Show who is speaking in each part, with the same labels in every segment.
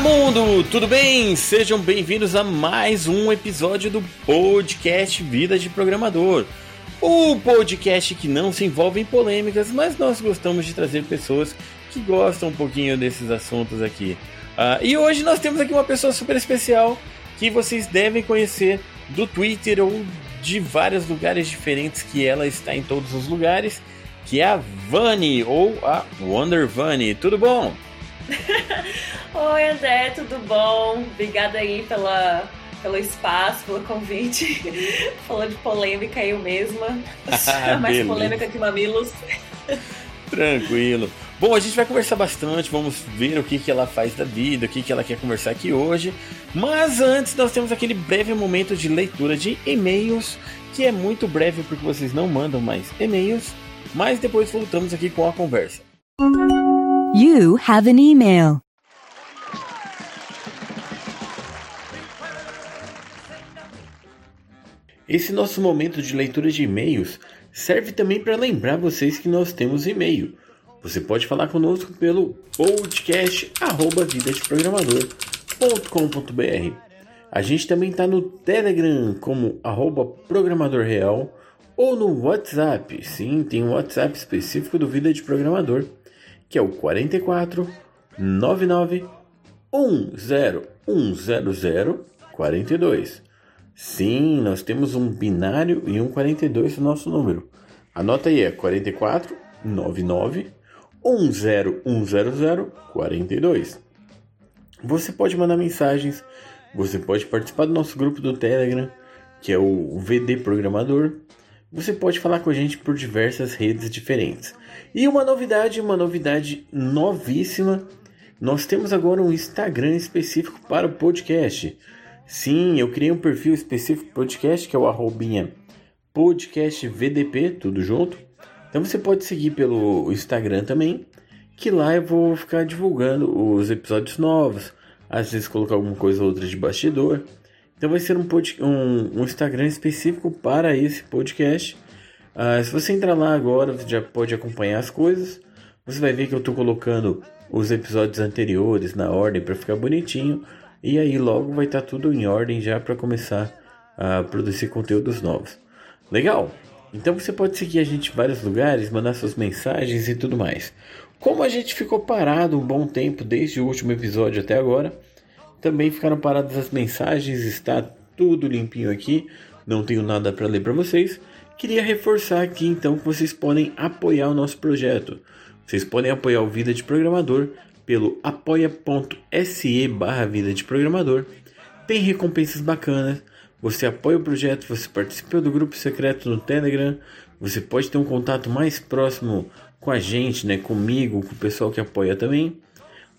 Speaker 1: Mundo! Tudo bem? Sejam bem-vindos a mais um episódio do podcast Vida de Programador. O podcast que não se envolve em polêmicas, mas nós gostamos de trazer pessoas que gostam um pouquinho desses assuntos aqui. Uh, e hoje nós temos aqui uma pessoa super especial que vocês devem conhecer do Twitter ou de vários lugares diferentes que ela está em todos os lugares, que é a Vani ou a Wonder Vani. Tudo bom?
Speaker 2: Oi, André, tudo bom? Obrigada aí pela, pelo espaço, pelo convite. Falando de polêmica, eu mesma. Mais polêmica que Mamilos.
Speaker 1: Tranquilo. Bom, a gente vai conversar bastante, vamos ver o que, que ela faz da vida, o que, que ela quer conversar aqui hoje. Mas antes, nós temos aquele breve momento de leitura de e-mails, que é muito breve porque vocês não mandam mais e-mails. Mas depois voltamos aqui com a conversa. You have an email. Esse nosso momento de leitura de e-mails serve também para lembrar vocês que nós temos e-mail. Você pode falar conosco pelo podcast. A gente também está no Telegram como arroba programador real ou no WhatsApp. Sim, tem um WhatsApp específico do Vida de Programador, que é o 44 99 10 42. Sim, nós temos um binário e um 42 no nosso número. Anota aí, é 44 99 1010042. Você pode mandar mensagens, você pode participar do nosso grupo do Telegram, que é o VD Programador. Você pode falar com a gente por diversas redes diferentes. E uma novidade, uma novidade novíssima, nós temos agora um Instagram específico para o podcast. Sim, eu criei um perfil específico podcast, que é o arrobinha podcastvdp, tudo junto. Então você pode seguir pelo Instagram também, que lá eu vou ficar divulgando os episódios novos, às vezes colocar alguma coisa ou outra de bastidor. Então vai ser um, um, um Instagram específico para esse podcast. Uh, se você entrar lá agora, você já pode acompanhar as coisas. Você vai ver que eu estou colocando os episódios anteriores na ordem para ficar bonitinho. E aí logo vai estar tá tudo em ordem já para começar a produzir conteúdos novos. Legal? Então você pode seguir a gente em vários lugares, mandar suas mensagens e tudo mais. Como a gente ficou parado um bom tempo desde o último episódio até agora, também ficaram paradas as mensagens, está tudo limpinho aqui, não tenho nada para ler para vocês. Queria reforçar aqui então que vocês podem apoiar o nosso projeto. Vocês podem apoiar o Vida de Programador pelo apoia.se barra Vida de Programador. Tem recompensas bacanas você apoia o projeto, você participa do grupo secreto no Telegram, você pode ter um contato mais próximo com a gente, né, comigo, com o pessoal que apoia também.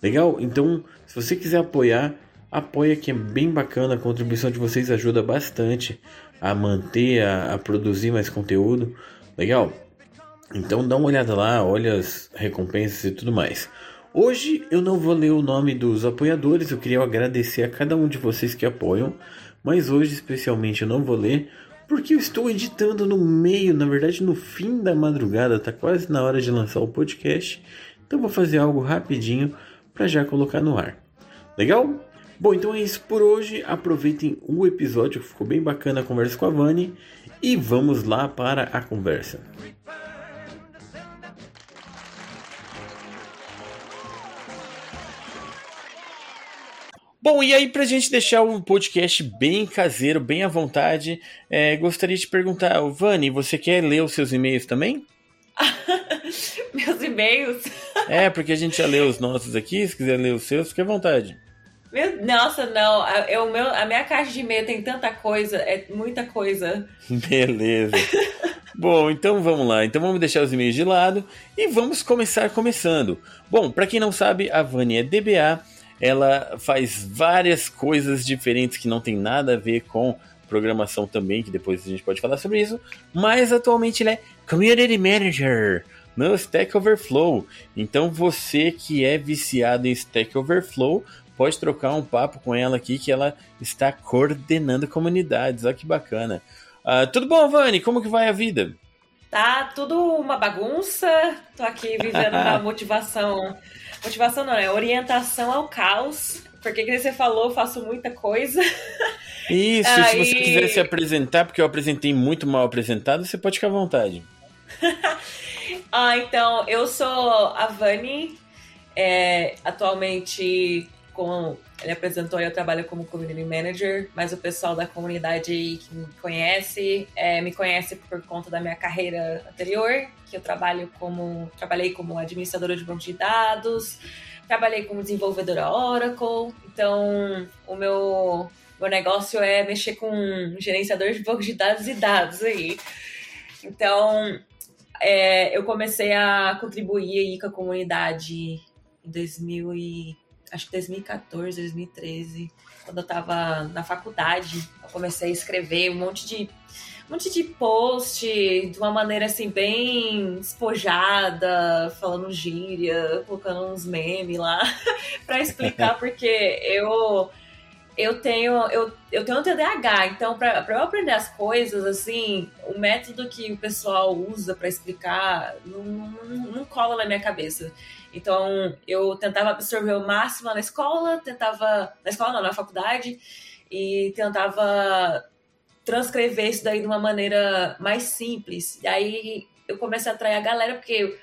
Speaker 1: Legal? Então, se você quiser apoiar, apoia que é bem bacana, a contribuição de vocês ajuda bastante a manter, a, a produzir mais conteúdo. Legal? Então dá uma olhada lá, olha as recompensas e tudo mais. Hoje eu não vou ler o nome dos apoiadores, eu queria agradecer a cada um de vocês que apoiam mas hoje especialmente eu não vou ler porque eu estou editando no meio, na verdade no fim da madrugada, tá quase na hora de lançar o podcast. Então vou fazer algo rapidinho para já colocar no ar. Legal? Bom, então é isso por hoje. Aproveitem o episódio, ficou bem bacana a conversa com a Vani e vamos lá para a conversa. Bom, e aí, pra gente deixar o podcast bem caseiro, bem à vontade, é, gostaria de perguntar, Vani, você quer ler os seus e-mails também?
Speaker 2: Meus e-mails?
Speaker 1: é, porque a gente já leu os nossos aqui, se quiser ler os seus, fique à vontade.
Speaker 2: Meu, nossa, não. Eu, meu, a minha caixa de e-mail tem tanta coisa, é muita coisa.
Speaker 1: Beleza. Bom, então vamos lá. Então vamos deixar os e-mails de lado e vamos começar começando. Bom, para quem não sabe, a Vani é DBA ela faz várias coisas diferentes que não tem nada a ver com programação também, que depois a gente pode falar sobre isso, mas atualmente ela é Community Manager no Stack Overflow. Então você que é viciado em Stack Overflow, pode trocar um papo com ela aqui que ela está coordenando comunidades. Olha que bacana. Uh, tudo bom, Vani? Como que vai a vida?
Speaker 2: Tá tudo uma bagunça. Tô aqui vivendo uma motivação. Motivação não, é orientação ao caos. Porque, como você falou, eu faço muita coisa.
Speaker 1: Isso, Aí... se você quiser se apresentar, porque eu apresentei muito mal apresentado, você pode ficar à vontade.
Speaker 2: ah, então, eu sou a Vani, é, atualmente com ele apresentou eu trabalho como community manager, mas o pessoal da comunidade que me conhece é, me conhece por conta da minha carreira anterior, que eu trabalho como trabalhei como administradora de banco de dados, trabalhei como desenvolvedora Oracle, então o meu meu negócio é mexer com gerenciador de banco de dados e dados aí. Então, é, eu comecei a contribuir aí com a comunidade em 2000 e, acho que 2014, 2013, quando eu estava na faculdade. Eu comecei a escrever um monte de um monte de post de uma maneira assim bem espojada, falando gíria, colocando uns memes lá para explicar porque eu eu tenho eu, eu tenho um TDAH, então para eu aprender as coisas assim, o método que o pessoal usa para explicar não, não, não, cola na minha cabeça. Então eu tentava absorver o máximo na escola, tentava na escola não, na faculdade e tentava transcrever isso daí de uma maneira mais simples. E aí eu comecei a atrair a galera porque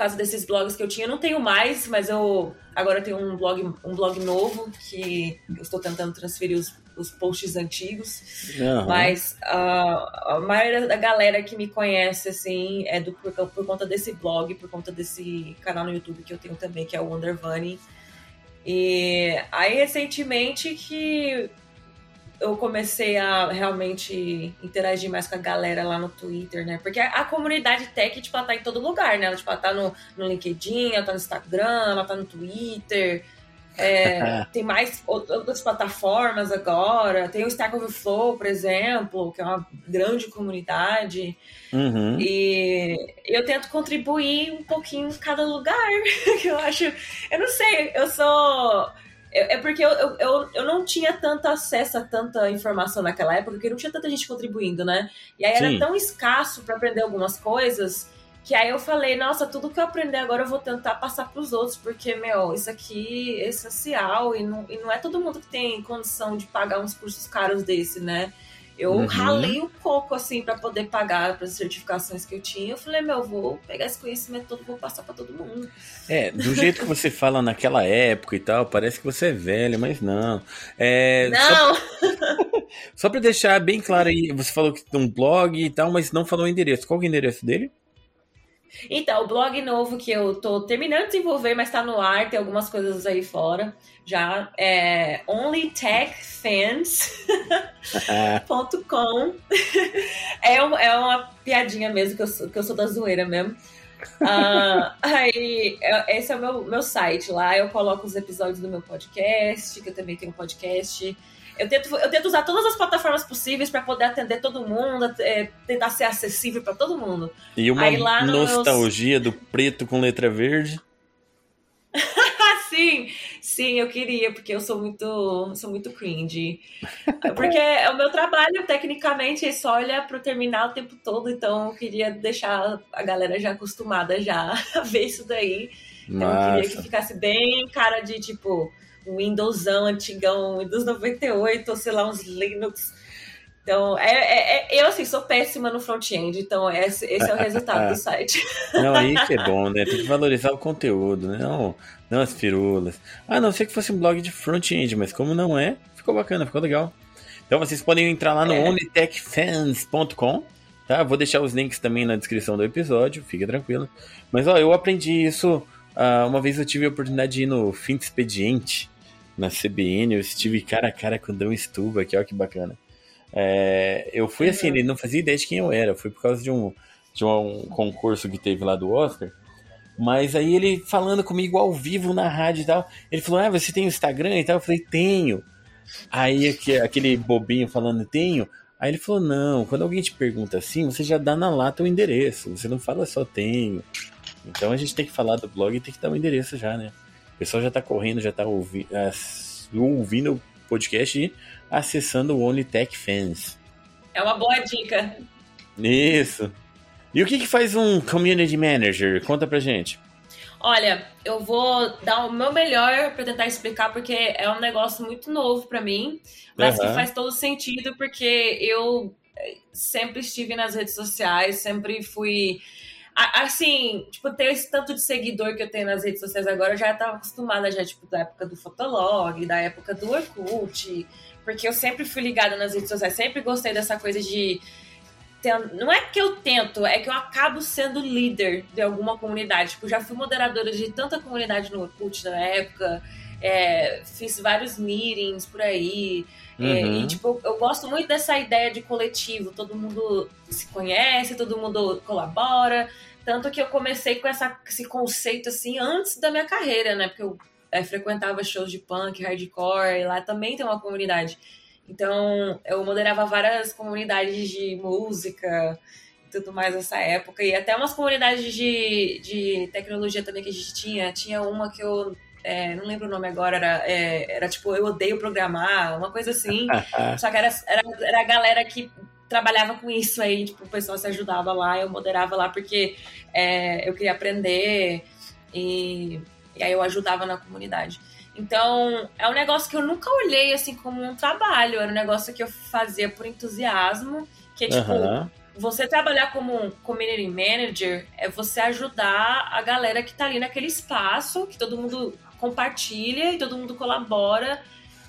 Speaker 2: causa desses blogs que eu tinha. Eu não tenho mais, mas eu agora tenho um blog, um blog novo que eu estou tentando transferir os, os posts antigos. Uhum. Mas uh, a maioria da galera que me conhece, assim, é do, por, por, conta desse blog, por conta desse canal no YouTube que eu tenho também, que é o Wonder Bunny. E aí, recentemente, que eu comecei a realmente interagir mais com a galera lá no Twitter, né? Porque a, comunidade tech, tipo, ela tá em todo lugar, né? Ela, tipo, ela tá no, no LinkedIn, ela tá no Instagram, ela tá no Twitter. É, tem mais outras plataformas agora. Tem o Stack Overflow, por exemplo, que é uma grande comunidade. Uhum. E eu tento contribuir um pouquinho em cada lugar. que eu acho. Eu não sei, eu sou é, é porque eu, eu, eu, eu, não tinha tanto acesso a tanta informação naquela época, porque não tinha tanta gente contribuindo, né? E aí Sim. era tão escasso para aprender algumas coisas que aí eu falei, nossa, tudo que eu aprender agora eu vou tentar passar para os outros, porque, meu, isso aqui é essencial e não, e não é todo mundo que tem condição de pagar uns cursos caros desse, né? Eu uhum. ralei um pouco, assim, para poder pagar para as certificações que eu tinha. Eu falei, meu, vou pegar esse conhecimento todo, vou passar para todo mundo.
Speaker 1: É, do jeito que você fala naquela época e tal, parece que você é velha, mas não. É,
Speaker 2: não!
Speaker 1: Só para deixar bem claro aí, você falou que tem um blog e tal, mas não falou o endereço. Qual é o endereço dele?
Speaker 2: Então, o blog novo que eu tô terminando de desenvolver, mas tá no ar, tem algumas coisas aí fora já. É onlytechfans.com. é, é uma piadinha mesmo, que eu sou, que eu sou da zoeira mesmo. Uh, aí, é, esse é o meu, meu site. Lá eu coloco os episódios do meu podcast, que eu também tenho um podcast. Eu tento, eu tento usar todas as plataformas possíveis para poder atender todo mundo, é, tentar ser acessível para todo mundo.
Speaker 1: E uma Aí, nostalgia meus... do preto com letra verde.
Speaker 2: sim, sim, eu queria, porque eu sou muito, sou muito cringe. Porque é o meu trabalho, tecnicamente, é só olha pro terminal o tempo todo, então eu queria deixar a galera já acostumada já a ver isso daí. Então eu queria que ficasse bem cara de tipo um Windowsão antigão, Windows 98, ou sei lá, uns Linux. Então, é, é, é eu assim, sou péssima no front-end, então esse, esse é o resultado do site.
Speaker 1: Não, aí que é bom, né? Tem que valorizar o conteúdo, né? Não, não as firulas. Ah, não sei que fosse um blog de front-end, mas como não é, ficou bacana, ficou legal. Então vocês podem entrar lá no é. onlytechfans.com, tá? Vou deixar os links também na descrição do episódio, fica tranquilo. Mas ó, eu aprendi isso Uh, uma vez eu tive a oportunidade de ir no fim de expediente na CBN, eu estive cara a cara com o Dan Stuba, que ó que bacana. É, eu fui assim, ele não fazia ideia de quem eu era, foi por causa de um, de um concurso que teve lá do Oscar. Mas aí ele falando comigo ao vivo na rádio e tal, ele falou: Ah, você tem o Instagram e tal? Eu falei: Tenho. Aí aquele bobinho falando: Tenho. Aí ele falou: Não, quando alguém te pergunta assim, você já dá na lata o endereço, você não fala só tenho. Então a gente tem que falar do blog e tem que dar o um endereço já, né? O pessoal já tá correndo, já tá ouvi uh, ouvindo o podcast e acessando o OnlyTech Fans.
Speaker 2: É uma boa dica.
Speaker 1: Isso. E o que, que faz um community manager? Conta pra gente.
Speaker 2: Olha, eu vou dar o meu melhor para tentar explicar, porque é um negócio muito novo para mim, mas uhum. que faz todo sentido, porque eu eh, sempre estive nas redes sociais, sempre fui. Assim, tipo, ter esse tanto de seguidor que eu tenho nas redes sociais agora, eu já estava acostumada, já, tipo, da época do Fotolog, da época do Orkut, porque eu sempre fui ligada nas redes sociais, sempre gostei dessa coisa de não é que eu tento, é que eu acabo sendo líder de alguma comunidade. Tipo, já fui moderadora de tanta comunidade no Orkut na época, é, fiz vários meetings por aí. É, uhum. É, e, tipo, eu gosto muito dessa ideia de coletivo. Todo mundo se conhece, todo mundo colabora. Tanto que eu comecei com essa, esse conceito, assim, antes da minha carreira, né? Porque eu é, frequentava shows de punk, hardcore, e lá também tem uma comunidade. Então, eu moderava várias comunidades de música e tudo mais nessa época. E até umas comunidades de, de tecnologia também que a gente tinha. Tinha uma que eu é, não lembro o nome agora, era, é, era tipo Eu Odeio Programar, uma coisa assim. Só que era, era, era a galera que trabalhava com isso aí, tipo, o pessoal se ajudava lá, eu moderava lá porque é, eu queria aprender e, e aí eu ajudava na comunidade. Então, é um negócio que eu nunca olhei assim como um trabalho, era um negócio que eu fazia por entusiasmo, que é tipo, uhum. você trabalhar como um community manager é você ajudar a galera que tá ali naquele espaço, que todo mundo compartilha e todo mundo colabora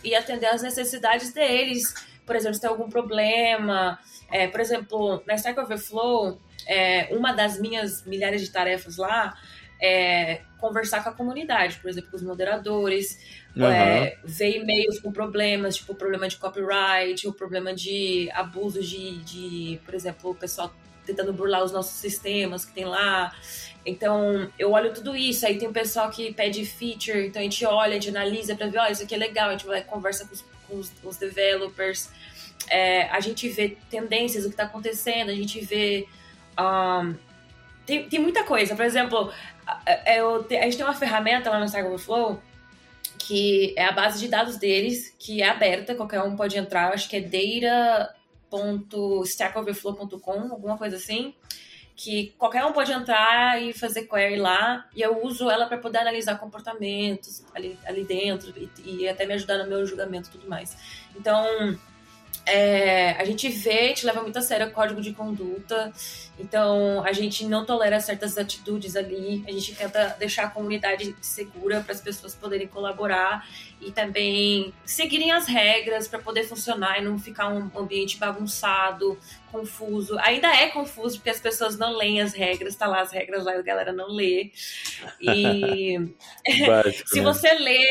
Speaker 2: e atender às necessidades deles. Por exemplo, se tem algum problema, é, por exemplo, na Stack Overflow, é, uma das minhas milhares de tarefas lá é, conversar com a comunidade, por exemplo, com os moderadores, uhum. é, ver e-mails com problemas, tipo problema de copyright, o problema de abuso de, de, por exemplo, o pessoal tentando burlar os nossos sistemas que tem lá. Então, eu olho tudo isso. Aí tem o pessoal que pede feature, então a gente olha, a gente analisa para ver, ó, oh, isso aqui é legal, a gente vai conversa com os, com os, os developers, é, a gente vê tendências, o que está acontecendo, a gente vê. Um, tem, tem muita coisa. Por exemplo, é, eu, a gente tem uma ferramenta lá no Stack Overflow que é a base de dados deles, que é aberta, qualquer um pode entrar, acho que é data.stackoverflow.com, alguma coisa assim, que qualquer um pode entrar e fazer query lá, e eu uso ela para poder analisar comportamentos ali, ali dentro e, e até me ajudar no meu julgamento e tudo mais. Então, é, a gente vê, a gente leva muito a sério o código de conduta, então a gente não tolera certas atitudes ali, a gente tenta deixar a comunidade segura para as pessoas poderem colaborar e também seguirem as regras para poder funcionar e não ficar um ambiente bagunçado, confuso. Ainda é confuso porque as pessoas não leem as regras, tá lá as regras lá e a galera não lê. E Básico, se né? você lê,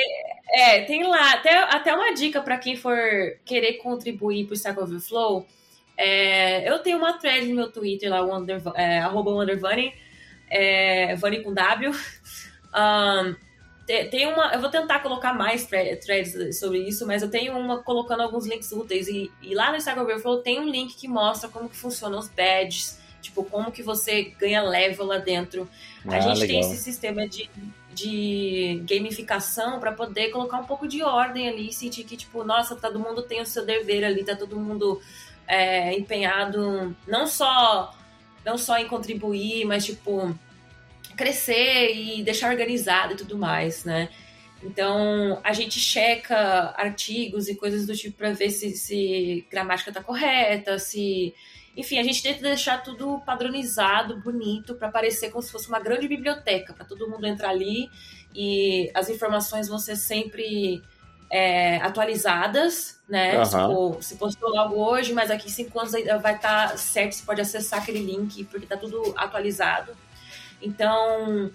Speaker 2: é, tem lá até, até uma dica para quem for querer contribuir para o Stack Overflow. É, eu tenho uma thread no meu Twitter lá, Wonder, é, arroba é, Vani com W. Um, tem uma. Eu vou tentar colocar mais threads sobre isso, mas eu tenho uma colocando alguns links úteis. E, e lá no Instagram Overflow tem um link que mostra como que funcionam os badges, tipo, como que você ganha level lá dentro. Ah, a gente legal. tem esse sistema de, de gamificação para poder colocar um pouco de ordem ali, sentir que, tipo, nossa, todo mundo tem o seu dever ali, tá todo mundo é, empenhado não só, não só em contribuir, mas, tipo crescer e deixar organizado e tudo mais, né? Então, a gente checa artigos e coisas do tipo para ver se, se gramática tá correta, se. Enfim, a gente tenta deixar tudo padronizado, bonito, para parecer como se fosse uma grande biblioteca, para todo mundo entrar ali e as informações vão ser sempre é, atualizadas, né? Uhum. Tipo, se postou algo hoje, mas aqui cinco anos vai estar tá certo, você pode acessar aquele link, porque tá tudo atualizado. Então,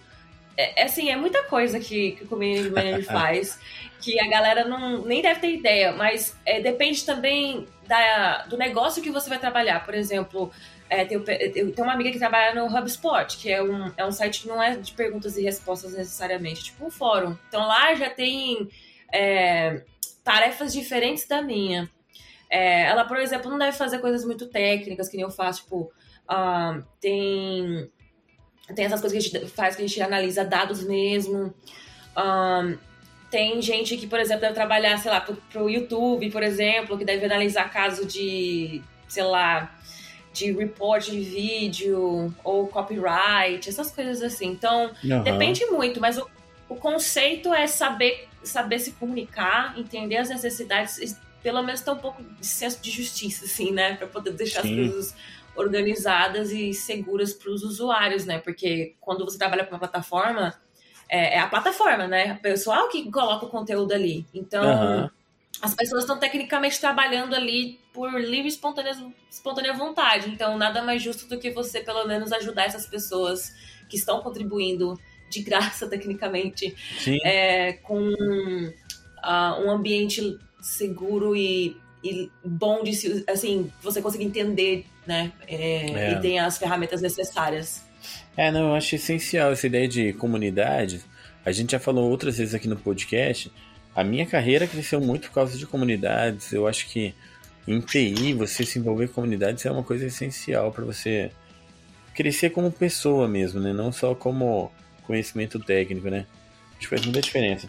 Speaker 2: é, é, assim, é muita coisa que, que o community manager faz que a galera não, nem deve ter ideia, mas é, depende também da, do negócio que você vai trabalhar. Por exemplo, é, tem, tem uma amiga que trabalha no HubSpot, que é um, é um site que não é de perguntas e respostas necessariamente, tipo um fórum. Então lá já tem é, tarefas diferentes da minha. É, ela, por exemplo, não deve fazer coisas muito técnicas, que nem eu faço, tipo, uh, tem tem essas coisas que a gente faz que a gente analisa dados mesmo. Um, tem gente que, por exemplo, deve trabalhar, sei lá, pro, pro YouTube, por exemplo, que deve analisar caso de, sei lá, de report de vídeo ou copyright, essas coisas assim. Então, uhum. depende muito, mas o, o conceito é saber, saber se comunicar, entender as necessidades, pelo menos ter um pouco de senso de justiça, assim, né? Para poder deixar Sim. as coisas organizadas e seguras para os usuários, né? Porque quando você trabalha com uma plataforma, é, é, a plataforma, né? O pessoal que coloca o conteúdo ali. Então, uhum. as pessoas estão tecnicamente trabalhando ali por livre e espontânea, espontânea vontade. Então, nada mais justo do que você, pelo menos, ajudar essas pessoas que estão contribuindo de graça, tecnicamente, é, com uh, um ambiente seguro e, e, bom de se, assim, você conseguir entender, né? É, é. E tem as ferramentas necessárias.
Speaker 1: É, não, eu acho essencial essa ideia de comunidade. A gente já falou outras vezes aqui no podcast. A minha carreira cresceu muito por causa de comunidades. Eu acho que em TI, você se envolver com comunidades é uma coisa essencial para você crescer como pessoa mesmo, né? Não só como conhecimento técnico, né? Acho que faz muita diferença.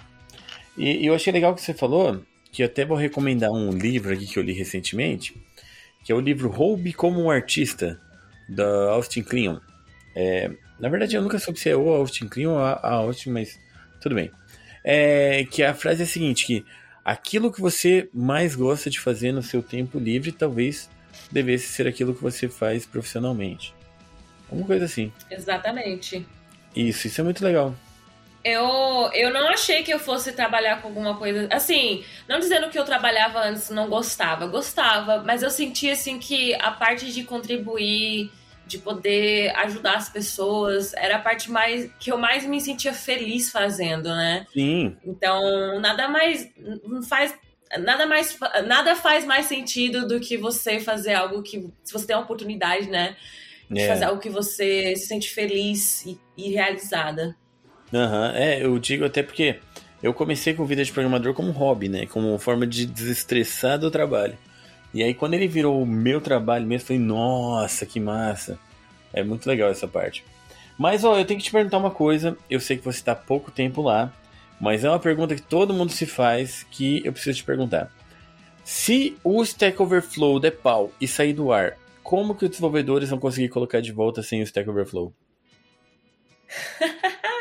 Speaker 1: E, e eu achei legal que você falou, que eu até vou recomendar um livro aqui que eu li recentemente, que é o livro Roube como um Artista, da Austin Kleon. É, na verdade, eu nunca soube se é o Austin Kleon ou a Austin, mas tudo bem. É, que a frase é a seguinte, que aquilo que você mais gosta de fazer no seu tempo livre talvez devesse ser aquilo que você faz profissionalmente. Uma coisa assim.
Speaker 2: Exatamente.
Speaker 1: Isso, isso é muito legal.
Speaker 2: Eu, eu não achei que eu fosse trabalhar com alguma coisa. Assim, não dizendo que eu trabalhava antes não gostava, gostava, mas eu sentia assim que a parte de contribuir de poder ajudar as pessoas, era a parte mais que eu mais me sentia feliz fazendo, né?
Speaker 1: Sim.
Speaker 2: Então, nada mais não faz nada mais nada faz mais sentido do que você fazer algo que se você tem a oportunidade, né? De é. fazer algo que você se sente feliz e, e realizada.
Speaker 1: Aham, uhum. é, eu digo até porque eu comecei com vida de programador como hobby, né? Como forma de desestressar do trabalho. E aí quando ele virou o meu trabalho mesmo, foi nossa, que massa. É muito legal essa parte. Mas ó, eu tenho que te perguntar uma coisa. Eu sei que você está pouco tempo lá, mas é uma pergunta que todo mundo se faz que eu preciso te perguntar. Se o Stack Overflow der pau e sair do ar, como que os desenvolvedores vão conseguir colocar de volta sem o Stack Overflow?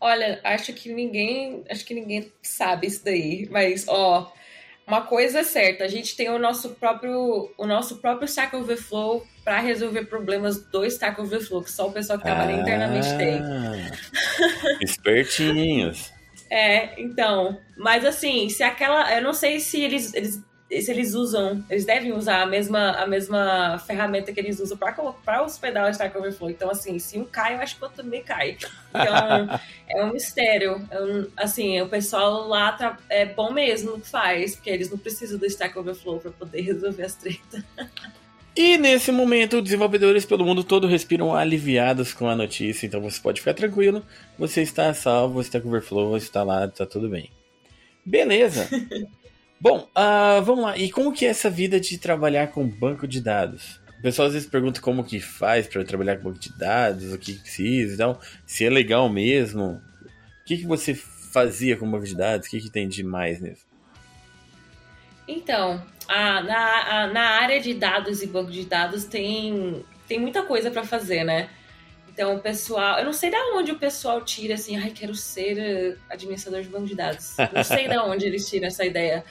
Speaker 2: Olha, acho que ninguém, acho que ninguém sabe isso daí, mas ó, uma coisa é certa, a gente tem o nosso próprio, o nosso próprio Stack Overflow para resolver problemas do Stack Overflow, que só o pessoal que trabalha ah, internamente tem.
Speaker 1: Espertinhos.
Speaker 2: é, então, mas assim, se aquela, eu não sei se eles, eles se eles usam, eles devem usar a mesma, a mesma ferramenta que eles usam para hospedar o Stack Overflow. Então, assim, se um cai, eu acho que o outro também cai. Então, é um mistério. É um, assim, o pessoal lá tá, é bom mesmo que faz, porque eles não precisam do Stack Overflow para poder resolver as tretas.
Speaker 1: E nesse momento, desenvolvedores pelo mundo todo respiram aliviados com a notícia, então você pode ficar tranquilo, você está salvo, o Stack Overflow está lá, está tudo bem. Beleza! Bom, uh, vamos lá. E como que é essa vida de trabalhar com banco de dados? O pessoal às vezes pergunta como que faz para trabalhar com banco de dados, o que precisa e tal, se é legal mesmo. O que, que você fazia com banco de dados? O que, que tem de mais nisso?
Speaker 2: Então, a, na, a, na área de dados e banco de dados tem, tem muita coisa para fazer, né? Então, o pessoal. Eu não sei de onde o pessoal tira assim, ai, quero ser administrador de banco de dados. Não sei de onde eles tiram essa ideia.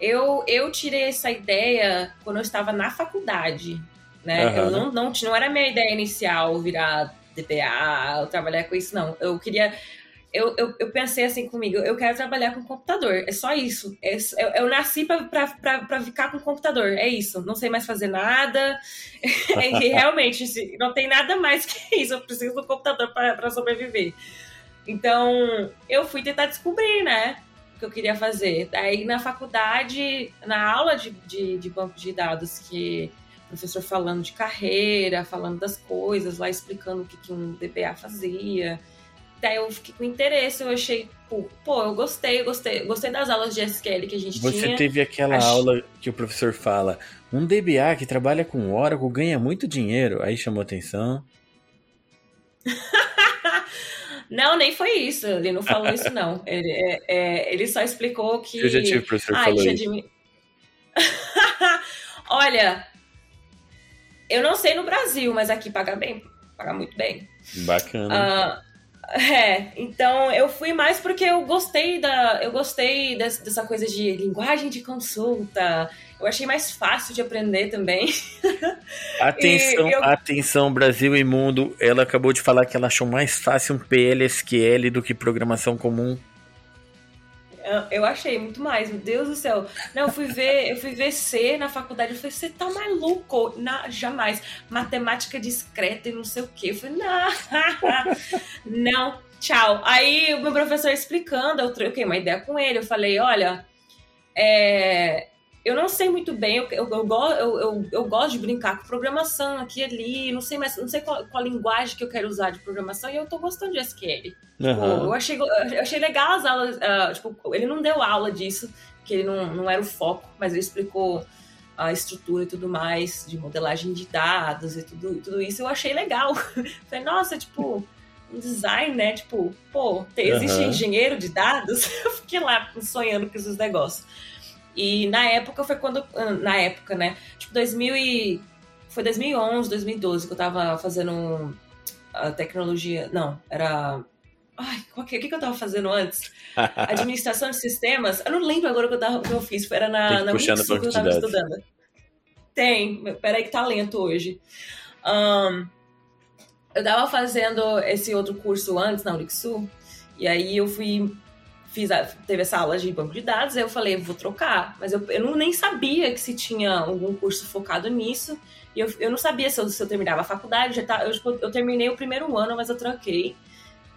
Speaker 2: Eu, eu tirei essa ideia quando eu estava na faculdade, né? Uhum. Eu não, não, não era minha ideia inicial virar DBA, trabalhar com isso, não. Eu queria eu, eu, eu, pensei assim comigo, eu quero trabalhar com computador, é só isso. É, eu, eu, nasci para ficar com computador, é isso. Não sei mais fazer nada. e realmente, não tem nada mais que isso. Eu preciso do computador para sobreviver. Então, eu fui tentar descobrir, né? Que eu queria fazer. Daí, na faculdade, na aula de, de, de banco de dados, que o professor falando de carreira, falando das coisas, lá explicando o que, que um DBA fazia Daí eu fiquei com interesse, eu achei, pô, eu gostei, eu gostei, gostei das aulas de SQL que a gente
Speaker 1: Você
Speaker 2: tinha.
Speaker 1: Você teve aquela Acho... aula que o professor fala, um DBA que trabalha com Oracle ganha muito dinheiro, aí chamou atenção.
Speaker 2: não, nem foi isso, ele não falou isso não. Ele, é, é, ele só explicou que...
Speaker 1: Eu já tive professor ah, falou isso.
Speaker 2: Olha, Eu não sei no Brasil, mas aqui paga bem, paga muito bem.
Speaker 1: Bacana.
Speaker 2: Uh, é, então eu fui mais porque eu gostei da. Eu gostei dessa, dessa coisa de linguagem de consulta. Eu achei mais fácil de aprender também.
Speaker 1: Atenção, eu... atenção, Brasil e mundo. Ela acabou de falar que ela achou mais fácil um PLSQL do que programação comum.
Speaker 2: Eu achei muito mais, meu Deus do céu. Não, eu fui ver, eu fui ver C na faculdade, eu falei, você tá maluco? Não, jamais. Matemática discreta e não sei o quê. Eu falei, não, não, tchau. Aí o meu professor explicando, eu troquei uma ideia com ele, eu falei, olha, é, eu não sei muito bem, eu, eu, eu, eu, eu, gosto de brincar com programação aqui e ali, não sei mais, não sei qual, qual linguagem que eu quero usar de programação e eu tô gostando de SQL. Uhum. eu, achei, eu achei legal as aulas, uh, tipo, ele não deu aula disso, que ele não, não era o foco, mas ele explicou a estrutura e tudo mais, de modelagem de dados e tudo, tudo isso, eu achei legal. Falei, nossa, tipo, um design, né? Tipo, pô, existe uhum. engenheiro de dados? Eu fiquei lá sonhando com esses negócios. E na época foi quando. Ah, na época, né? Tipo, 2000 e. Foi 2011, 2012 que eu tava fazendo a tecnologia. Não, era. Ai, o que, que eu tava fazendo antes? Administração de sistemas. Eu não lembro agora o que eu, tava, que eu fiz. Era na, na Unixu que eu tava estudando. Tem. Peraí que tá lento hoje. Um, eu tava fazendo esse outro curso antes na Unixu. E aí eu fui fiz a, teve essa aula de banco de dados, aí eu falei, vou trocar. Mas eu, eu não, nem sabia que se tinha algum curso focado nisso. E eu, eu não sabia se eu, se eu terminava a faculdade. Já tá, eu, tipo, eu terminei o primeiro ano, mas eu troquei.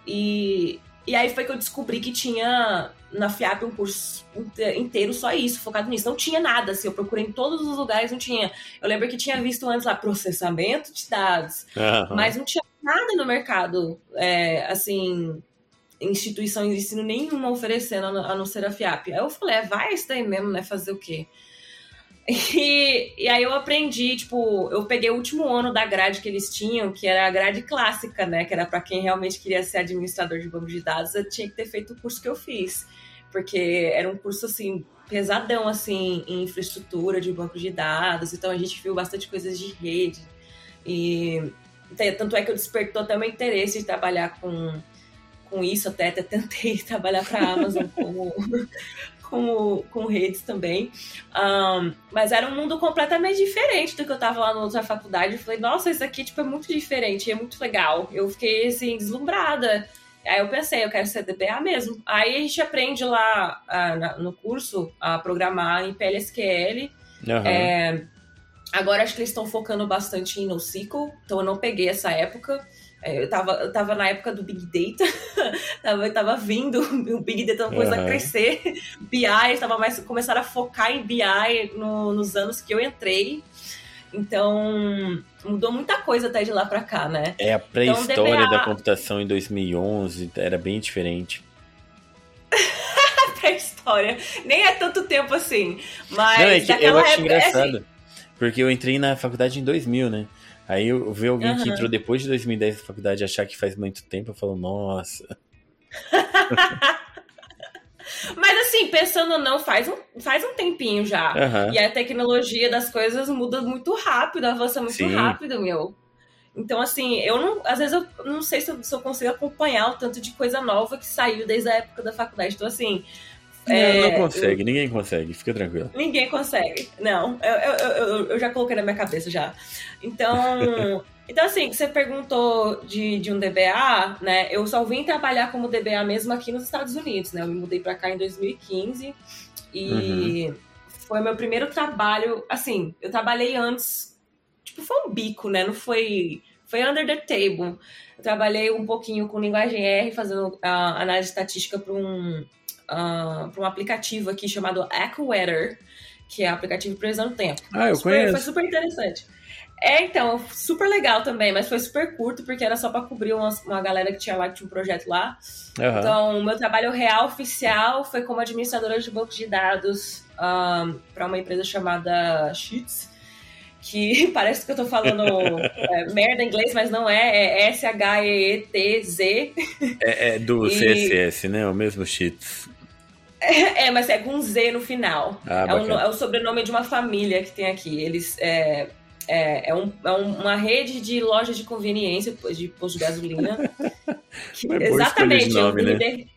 Speaker 2: E, e aí foi que eu descobri que tinha na FIAP um curso inteiro só isso, focado nisso. Não tinha nada, assim, eu procurei em todos os lugares, não tinha. Eu lembro que tinha visto antes lá processamento de dados, uhum. mas não tinha nada no mercado, é, assim, instituição de ensino nenhuma oferecendo a não ser a FIAP. Aí eu falei, é, vai isso daí mesmo, né? Fazer o quê? E, e aí eu aprendi, tipo, eu peguei o último ano da grade que eles tinham, que era a grade clássica, né? Que era para quem realmente queria ser administrador de banco de dados, eu tinha que ter feito o curso que eu fiz. Porque era um curso, assim, pesadão, assim, em infraestrutura de banco de dados. Então a gente viu bastante coisas de rede. E tanto é que eu despertou até o meu interesse de trabalhar com com isso, até, até tentei trabalhar para a Amazon como, como, com redes também. Um, mas era um mundo completamente diferente do que eu estava lá na outra faculdade. Eu falei, nossa, isso aqui tipo, é muito diferente, é muito legal. Eu fiquei assim, deslumbrada. Aí eu pensei, eu quero ser DBA mesmo. Aí a gente aprende lá uh, no curso a programar em PLSQL. Uhum. É, agora acho que eles estão focando bastante em NoSQL, então eu não peguei essa época. É, eu tava, eu tava na época do Big Data, tava, tava vindo o Big Data uhum. a crescer, BI, estava mais começaram a focar em BI no, nos anos que eu entrei. Então, mudou muita coisa até de lá para cá, né?
Speaker 1: É, a pré-história então, DBA... da computação em 2011 era bem diferente.
Speaker 2: pré-história. Nem é tanto tempo assim, mas
Speaker 1: Não, é que eu acho época, engraçado, é assim... porque eu entrei na faculdade em 2000, né? Aí eu ver alguém uhum. que entrou depois de 2010 na faculdade e achar que faz muito tempo, eu falo, nossa.
Speaker 2: Mas assim, pensando ou não, faz um, faz um tempinho já. Uhum. E a tecnologia das coisas muda muito rápido, avança muito Sim. rápido, meu. Então, assim, eu não. Às vezes eu não sei se eu, se eu consigo acompanhar o tanto de coisa nova que saiu desde a época da faculdade. Então, assim,
Speaker 1: não, é, não consegue, eu... ninguém consegue, fica tranquilo.
Speaker 2: Ninguém consegue, não. Eu, eu, eu, já coloquei na minha cabeça já. Então, então assim, você perguntou de, de um DBA, né? Eu só vim trabalhar como DBA mesmo aqui nos Estados Unidos, né? Eu me mudei para cá em 2015 e uhum. foi meu primeiro trabalho. Assim, eu trabalhei antes, tipo, foi um bico, né? Não foi. Foi under the table. Eu trabalhei um pouquinho com linguagem R, fazendo uh, análise estatística para um uh, para um aplicativo aqui chamado AccuWeather, que é um aplicativo previsão do tempo.
Speaker 1: Ah, eu
Speaker 2: super,
Speaker 1: conheço.
Speaker 2: Foi super interessante. É, então, super legal também, mas foi super curto, porque era só para cobrir uma, uma galera que tinha lá, que tinha um projeto lá. Uhum. Então, o meu trabalho real oficial foi como administradora de banco de dados um, para uma empresa chamada Sheets, que parece que eu tô falando é, merda em inglês, mas não é, é S-H-E-E-T-Z.
Speaker 1: É, é do e... CSS, né? O mesmo Sheets.
Speaker 2: É, mas é com Z no final. Ah, é, o, é, o, sobrenome de uma família que tem aqui. Eles. É, é, é, um, é uma rede de lojas de conveniência, de posto de gasolina.
Speaker 1: que, é exatamente. Nome, né? de,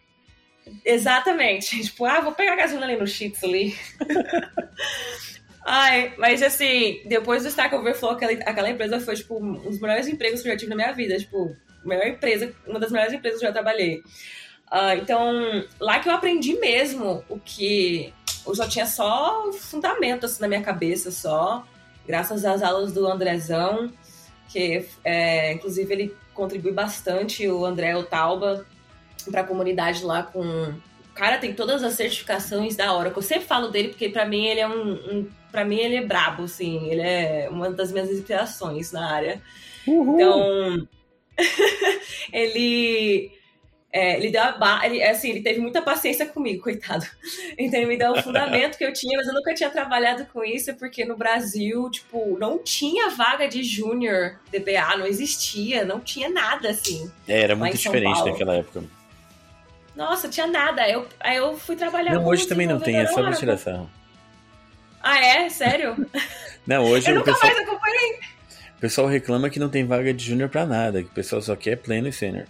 Speaker 2: exatamente. Tipo, ah, vou pegar gasolina ali no Cheats ali. Ai, mas assim, depois do Stack Overflow, aquela, aquela empresa foi, tipo, um dos melhores empregos que eu já tive na minha vida. Tipo, melhor empresa, uma das melhores empresas que eu já trabalhei. Uh, então, lá que eu aprendi mesmo o que eu já tinha só fundamento assim, na minha cabeça, só, graças às aulas do Andrezão, que é, inclusive ele contribui bastante, o André Otauba, para a comunidade lá com. O cara tem todas as certificações da Oracle. Eu sempre falo dele porque para mim ele é um, um para mim ele é brabo, assim, ele é uma das minhas inspirações na área. Uhul. Então, ele é, ele deu a ele, assim, ele teve muita paciência comigo, coitado. Então ele me deu o fundamento que eu tinha, mas eu nunca tinha trabalhado com isso, porque no Brasil, tipo, não tinha vaga de júnior DBA, não existia, não tinha nada assim.
Speaker 1: É, era muito diferente naquela época.
Speaker 2: Nossa, tinha nada. Aí eu, aí eu fui trabalhar
Speaker 1: Não, hoje também não tem, é só pra tirar sarro.
Speaker 2: Ah, é? Sério?
Speaker 1: não, hoje
Speaker 2: eu nunca
Speaker 1: pessoal...
Speaker 2: mais acompanhei.
Speaker 1: O pessoal reclama que não tem vaga de júnior pra nada, que o pessoal só quer pleno e sênior.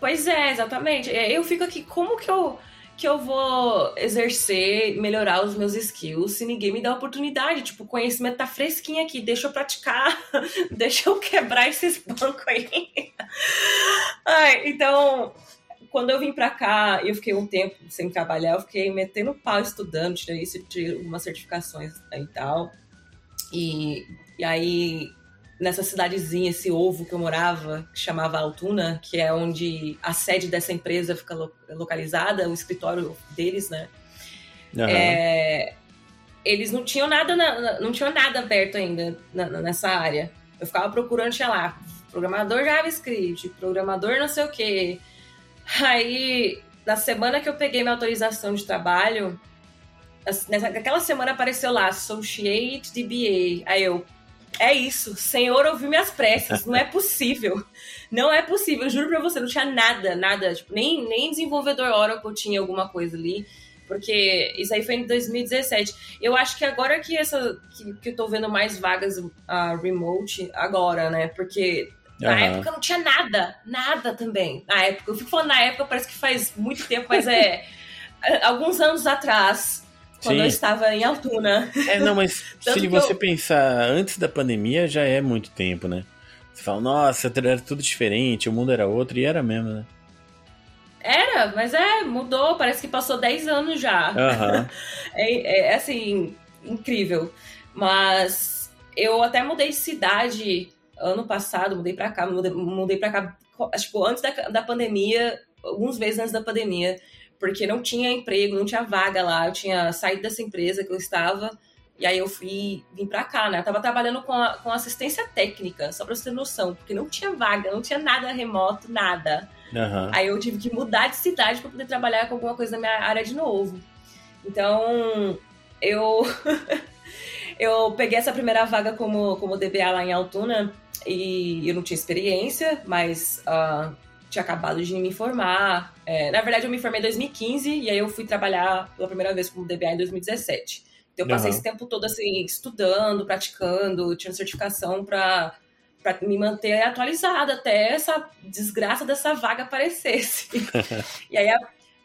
Speaker 2: Pois é, exatamente. Eu fico aqui, como que eu, que eu vou exercer, melhorar os meus skills se ninguém me dá oportunidade? Tipo, o conhecimento tá fresquinho aqui, deixa eu praticar, deixa eu quebrar esses bancos aí. Ai, então, quando eu vim pra cá, eu fiquei um tempo sem trabalhar, eu fiquei metendo pau estudando, tirei isso, tirei algumas certificações e tal. E, e aí nessa cidadezinha, esse ovo que eu morava, que chamava Altuna, que é onde a sede dessa empresa fica localizada, o escritório deles, né? Uhum. É, eles não tinham nada, na, não tinham nada aberto ainda na, nessa área. Eu ficava procurando, tinha lá, programador JavaScript, programador não sei o quê. Aí, na semana que eu peguei minha autorização de trabalho, nessa, naquela semana apareceu lá, Associate DBA. Aí eu, é isso, Senhor ouviu minhas preces, não é possível. Não é possível, juro pra você, não tinha nada, nada, tipo, nem, nem desenvolvedor Oracle tinha alguma coisa ali, porque isso aí foi em 2017. Eu acho que agora que essa que, que eu tô vendo mais vagas uh, remote agora, né? Porque na uhum. época não tinha nada, nada também. Na época, eu fico falando na época, parece que faz muito tempo, mas é alguns anos atrás quando Sim. eu estava em Altuna.
Speaker 1: É, não, mas se você eu... pensar antes da pandemia, já é muito tempo, né? Você fala, nossa, era tudo diferente, o mundo era outro, e era mesmo, né?
Speaker 2: Era, mas é, mudou, parece que passou 10 anos já.
Speaker 1: Uhum.
Speaker 2: é, é, assim, incrível. Mas eu até mudei de cidade ano passado, mudei pra cá, mudei, mudei pra cá, tipo, antes da, da pandemia, alguns meses antes da pandemia porque não tinha emprego, não tinha vaga lá. Eu tinha saído dessa empresa que eu estava e aí eu fui vim para cá, né? Eu tava trabalhando com, a, com assistência técnica, só para você ter noção, porque não tinha vaga, não tinha nada remoto, nada. Uhum. Aí eu tive que mudar de cidade para poder trabalhar com alguma coisa na minha área de novo. Então, eu eu peguei essa primeira vaga como como DBA lá em Altuna e eu não tinha experiência, mas uh, tinha acabado de me formar. É, na verdade, eu me formei em 2015 e aí eu fui trabalhar pela primeira vez como DBA em 2017. Então, eu passei uhum. esse tempo todo assim, estudando, praticando, tinha certificação para para me manter atualizada até essa desgraça dessa vaga aparecesse. e aí,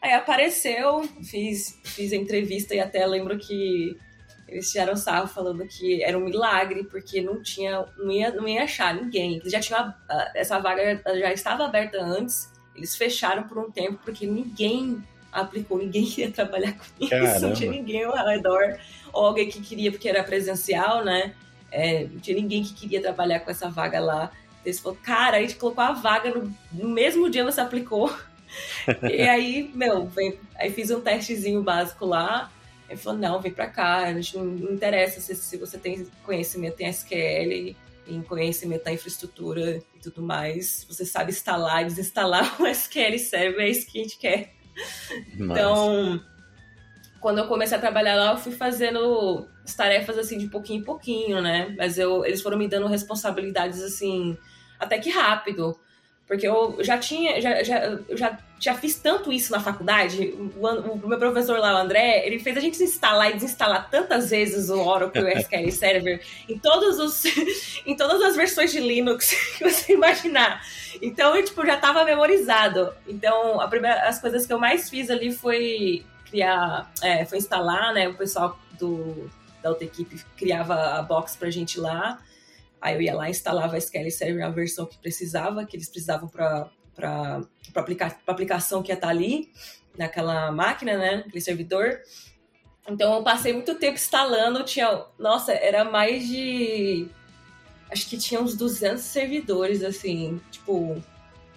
Speaker 2: aí apareceu, fiz, fiz a entrevista e até lembro que eles tiraram sarro falando que era um milagre, porque não tinha, não ia, não ia achar ninguém. já tinha, essa vaga já estava aberta antes, eles fecharam por um tempo, porque ninguém aplicou, ninguém queria trabalhar com isso, Caramba. não tinha ninguém ao redor, ou alguém que queria, porque era presencial, né? É, não tinha ninguém que queria trabalhar com essa vaga lá. Eles falaram, cara, a gente colocou a vaga no, no mesmo dia você aplicou. e aí, meu, aí fiz um testezinho básico lá, ele falou, não, vem para cá, a gente não, interessa se, se, você tem conhecimento em SQL, em conhecimento da infraestrutura e tudo mais. Você sabe instalar e desinstalar o SQL Server, é isso que a gente quer. Então, quando eu comecei a trabalhar lá, eu fui fazendo as tarefas assim de pouquinho em pouquinho, né? Mas eu, eles foram me dando responsabilidades assim, até que rápido. Porque eu já tinha, já, já, já, já fiz tanto isso na faculdade. O, o, meu professor lá, o André, ele fez a gente instalar e desinstalar tantas vezes o Oracle SQL Server em todos os em todas as versões de Linux que você imaginar. Então, eu tipo, já estava memorizado. Então, a primeira, as coisas que eu mais fiz ali foi criar, é, foi instalar, né? O pessoal do, da outra equipe criava a box pra gente lá. Aí eu ia lá, instalava a SQL Server, a versão que precisava, que eles precisavam para para aplicar, a aplicação que ia estar tá ali, naquela máquina, né? Aquele servidor. Então eu passei muito tempo instalando, tinha, nossa, era mais de acho que tinha uns 200 servidores assim, tipo,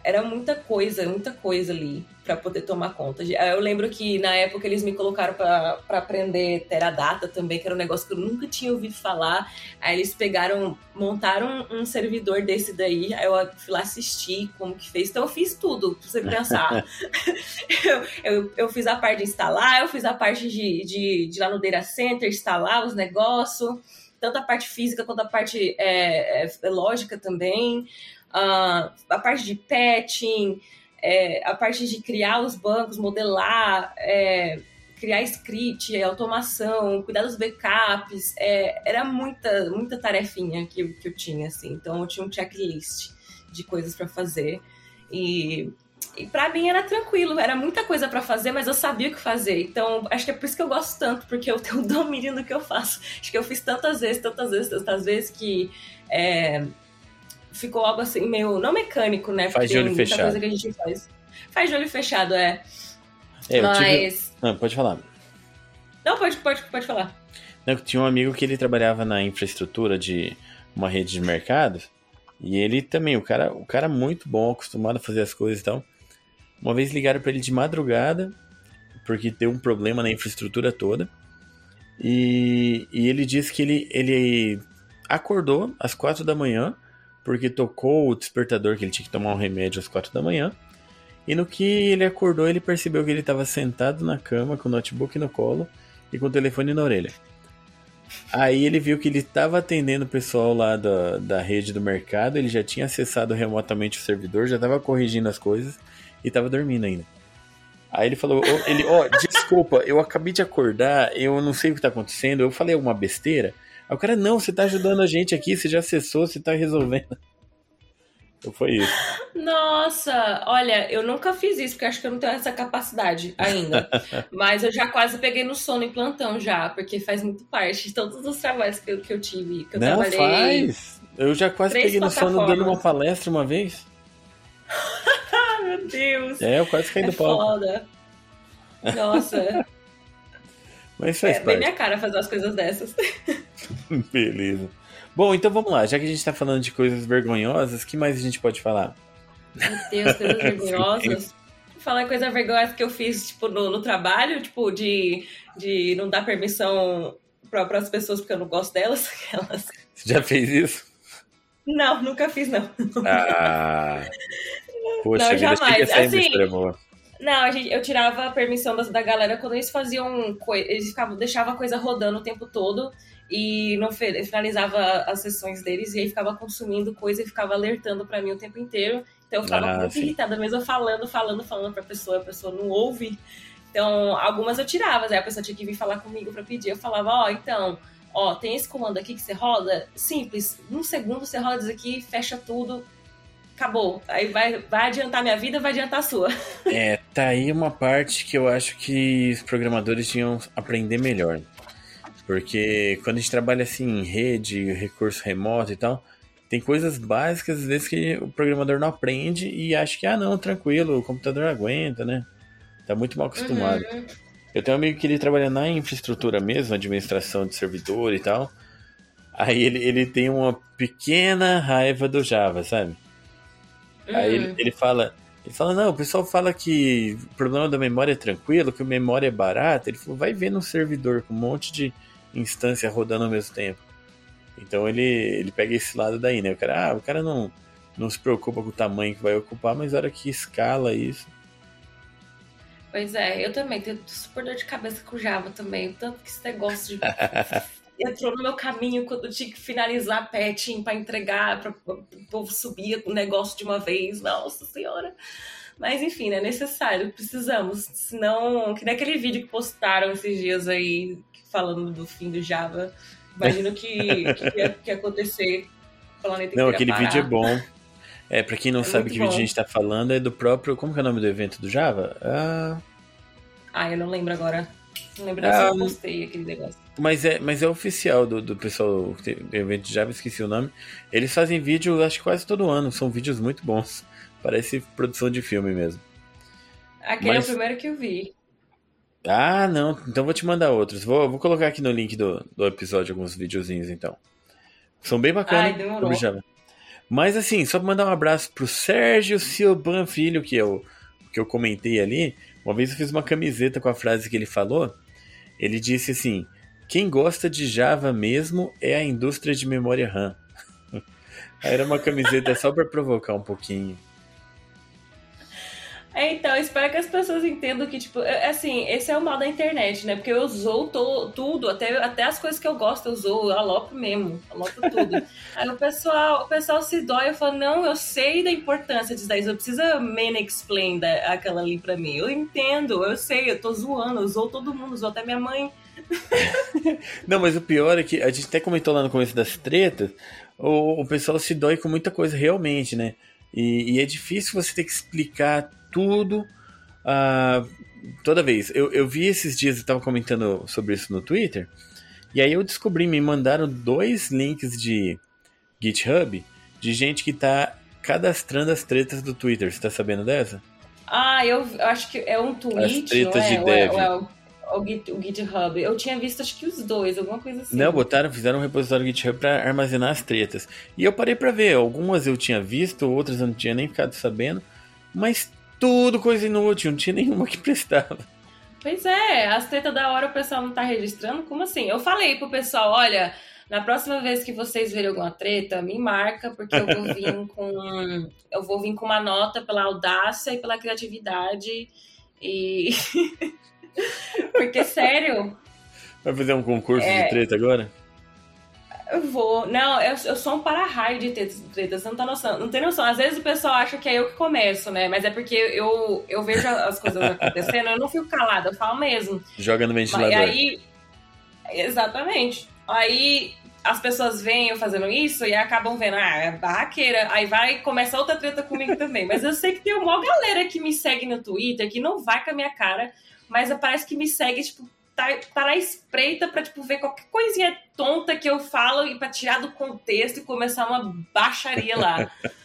Speaker 2: era muita coisa, muita coisa ali para poder tomar conta. Eu lembro que na época eles me colocaram para aprender Teradata também, que era um negócio que eu nunca tinha ouvido falar. Aí eles pegaram, montaram um servidor desse daí, aí eu fui lá assistir como que fez. Então eu fiz tudo, pra você pensar. eu, eu, eu, fiz a parte de instalar, eu fiz a parte de, de, de ir lá no Data Center, instalar os negócios, tanto a parte física quanto a parte é, é, lógica também uh, a parte de patching, é, a parte de criar os bancos, modelar, é, criar script, automação, cuidar dos backups, é, era muita, muita tarefinha que, que eu tinha, assim. Então eu tinha um checklist de coisas para fazer e e para mim era tranquilo, era muita coisa para fazer, mas eu sabia o que fazer. Então, acho que é por isso que eu gosto tanto, porque eu tenho domínio do que eu faço. Acho que eu fiz tantas vezes, tantas vezes, tantas vezes que é, ficou algo assim, meio. Não mecânico, né?
Speaker 1: Faz de olho fechado.
Speaker 2: coisa que a gente faz. Faz de olho fechado, é.
Speaker 1: é Mas. Tive... Não, pode falar.
Speaker 2: Não, pode, pode, pode falar.
Speaker 1: Não, tinha um amigo que ele trabalhava na infraestrutura de uma rede de mercados. E ele também, o cara, o cara muito bom, acostumado a fazer as coisas e tal. Uma vez ligaram para ele de madrugada, porque deu um problema na infraestrutura toda. E, e ele disse que ele, ele acordou às quatro da manhã porque tocou o despertador que ele tinha que tomar um remédio às quatro da manhã. E no que ele acordou, ele percebeu que ele estava sentado na cama com o notebook no colo e com o telefone na orelha. Aí ele viu que ele estava atendendo o pessoal lá da, da rede do mercado, ele já tinha acessado remotamente o servidor, já estava corrigindo as coisas e estava dormindo ainda. Aí ele falou, oh, ele, ó, oh, desculpa, eu acabei de acordar, eu não sei o que está acontecendo, eu falei alguma besteira. Aí o cara, não, você tá ajudando a gente aqui, você já acessou, você tá resolvendo. Então foi isso.
Speaker 2: Nossa, olha, eu nunca fiz isso, porque acho que eu não tenho essa capacidade ainda. Mas eu já quase peguei no sono em plantão já, porque faz muito parte de todos os trabalhos que eu, que eu tive. Que eu
Speaker 1: não
Speaker 2: trabalhei
Speaker 1: faz. Eu já quase peguei no sono dando uma palestra uma vez.
Speaker 2: Meu Deus.
Speaker 1: É, eu quase caí
Speaker 2: é
Speaker 1: do palco.
Speaker 2: Foda. Nossa.
Speaker 1: Mas faz
Speaker 2: é
Speaker 1: parte.
Speaker 2: bem minha cara fazer as coisas dessas.
Speaker 1: Beleza. Bom, então vamos lá. Já que a gente tá falando de coisas vergonhosas, o que mais a gente pode falar?
Speaker 2: Meu Deus, coisas vergonhosas. Falar coisa vergonhosa que eu fiz, tipo, no, no trabalho, tipo, de, de não dar permissão para as pessoas porque eu não gosto delas. Elas...
Speaker 1: Você já fez isso?
Speaker 2: Não, nunca fiz, não.
Speaker 1: Ah. Poxa, não, jamais. Assim,
Speaker 2: não, gente, eu tirava a permissão da, galera quando eles faziam. Eles ficavam, deixavam a coisa rodando o tempo todo e não finalizava as sessões deles e aí ficava consumindo coisa e ficava alertando para mim o tempo inteiro. Então eu ficava ah, muito sim. irritada, mesmo falando, falando, falando pra pessoa, a pessoa não ouve. Então, algumas eu tirava, aí a pessoa tinha que vir falar comigo para pedir. Eu falava, ó, oh, então, ó, tem esse comando aqui que você roda, simples, num segundo você roda isso aqui, fecha tudo, acabou. Aí vai, vai adiantar minha vida, vai adiantar a sua.
Speaker 1: É, tá aí uma parte que eu acho que os programadores tinham aprender melhor. Porque quando a gente trabalha assim em rede, recurso remoto e tal, tem coisas básicas às vezes que o programador não aprende e acha que, ah, não, tranquilo, o computador aguenta, né? Tá muito mal acostumado. Uhum. Eu tenho um amigo que ele trabalha na infraestrutura mesmo, administração de servidor e tal. Aí ele, ele tem uma pequena raiva do Java, sabe? Uhum. Aí ele, hum. ele fala, ele fala, não, o pessoal fala que o problema da memória é tranquilo, que a memória é barata. Ele falou, vai ver no servidor com um monte de instância rodando ao mesmo tempo. Então ele, ele pega esse lado daí, né? O cara, ah, o cara não, não se preocupa com o tamanho que vai ocupar, mas a hora que escala isso.
Speaker 2: Pois é, eu também tenho super dor de cabeça com Java também. Tanto que esse negócio de entrou no meu caminho quando eu tinha que finalizar petting para entregar, para o povo subir o negócio de uma vez. Nossa Senhora. Mas enfim, é necessário, precisamos. Senão, que naquele vídeo que postaram esses dias aí, falando do fim do Java, imagino que, que ia, que ia acontecer.
Speaker 1: Planeta Não, aquele parar. vídeo é bom. É, pra quem não é sabe que bom. vídeo a gente tá falando, é do próprio. Como que é o nome do evento do Java?
Speaker 2: Ah, ah eu não lembro agora. Não lembro ah, se eu postei aquele negócio.
Speaker 1: Mas é, mas é oficial do, do pessoal do evento de Java, esqueci o nome. Eles fazem vídeo, acho que quase todo ano. São vídeos muito bons. Parece produção de filme mesmo.
Speaker 2: Aquele mas... é o primeiro que eu vi.
Speaker 1: Ah, não. Então vou te mandar outros. Vou, vou colocar aqui no link do, do episódio alguns videozinhos, então. São bem bacanas. Ai. Mas assim, só pra mandar um abraço pro Sérgio Silban Filho, que eu, que eu comentei ali. Uma vez eu fiz uma camiseta com a frase que ele falou. Ele disse assim: Quem gosta de Java mesmo é a indústria de memória RAM. Era uma camiseta só para provocar um pouquinho.
Speaker 2: É, então, espero que as pessoas entendam que, tipo, é, assim, esse é o mal da internet, né? Porque eu usou to, tudo, até, até as coisas que eu gosto, eu usou, eu alopo mesmo, alopo tudo. Aí o pessoal, o pessoal se dói, eu falo, não, eu sei da importância disso daí, não precisa man explain da, aquela ali pra mim. Eu entendo, eu sei, eu tô zoando, usou todo mundo, usou até minha mãe.
Speaker 1: não, mas o pior é que a gente até comentou lá no começo das tretas, o, o pessoal se dói com muita coisa realmente, né? E, e é difícil você ter que explicar tudo uh, toda vez. Eu, eu vi esses dias, eu estava comentando sobre isso no Twitter, e aí eu descobri, me mandaram dois links de GitHub de gente que está cadastrando as tretas do Twitter. Você tá sabendo dessa?
Speaker 2: Ah, eu, eu acho que é um tweet, as tretas é? de dev. Ou é, ou é o, o, GitHub. Eu tinha visto acho que os dois, alguma coisa assim.
Speaker 1: Não, botaram, fizeram um repositório GitHub para armazenar as tretas. E eu parei para ver, algumas eu tinha visto, outras eu não tinha nem ficado sabendo, mas tudo coisa inútil, não tinha nenhuma que prestava.
Speaker 2: Pois é, as tretas da hora o pessoal não tá registrando? Como assim? Eu falei pro pessoal, olha, na próxima vez que vocês verem alguma treta, me marca, porque eu vou vir com. eu vou vir com uma nota pela audácia e pela criatividade. E. porque, sério.
Speaker 1: Vai fazer um concurso é... de treta agora?
Speaker 2: Eu vou. Não, eu, eu sou um para-raio de tretas, você não tá noção. Não tem noção. Às vezes o pessoal acha que é eu que começo, né? Mas é porque eu, eu vejo as coisas acontecendo, eu não fico calada, eu falo mesmo.
Speaker 1: Joga no ventilador. E
Speaker 2: aí. Exatamente. Aí as pessoas veem eu fazendo isso e acabam vendo, ah, é barraqueira. Aí vai e começa outra treta comigo também. Mas eu sei que tem uma galera que me segue no Twitter que não vai com a minha cara, mas parece que me segue, tipo, tá, tá na espreita pra, tipo, ver qualquer coisinha tonta que eu falo e pra tirar do contexto e começar uma baixaria lá.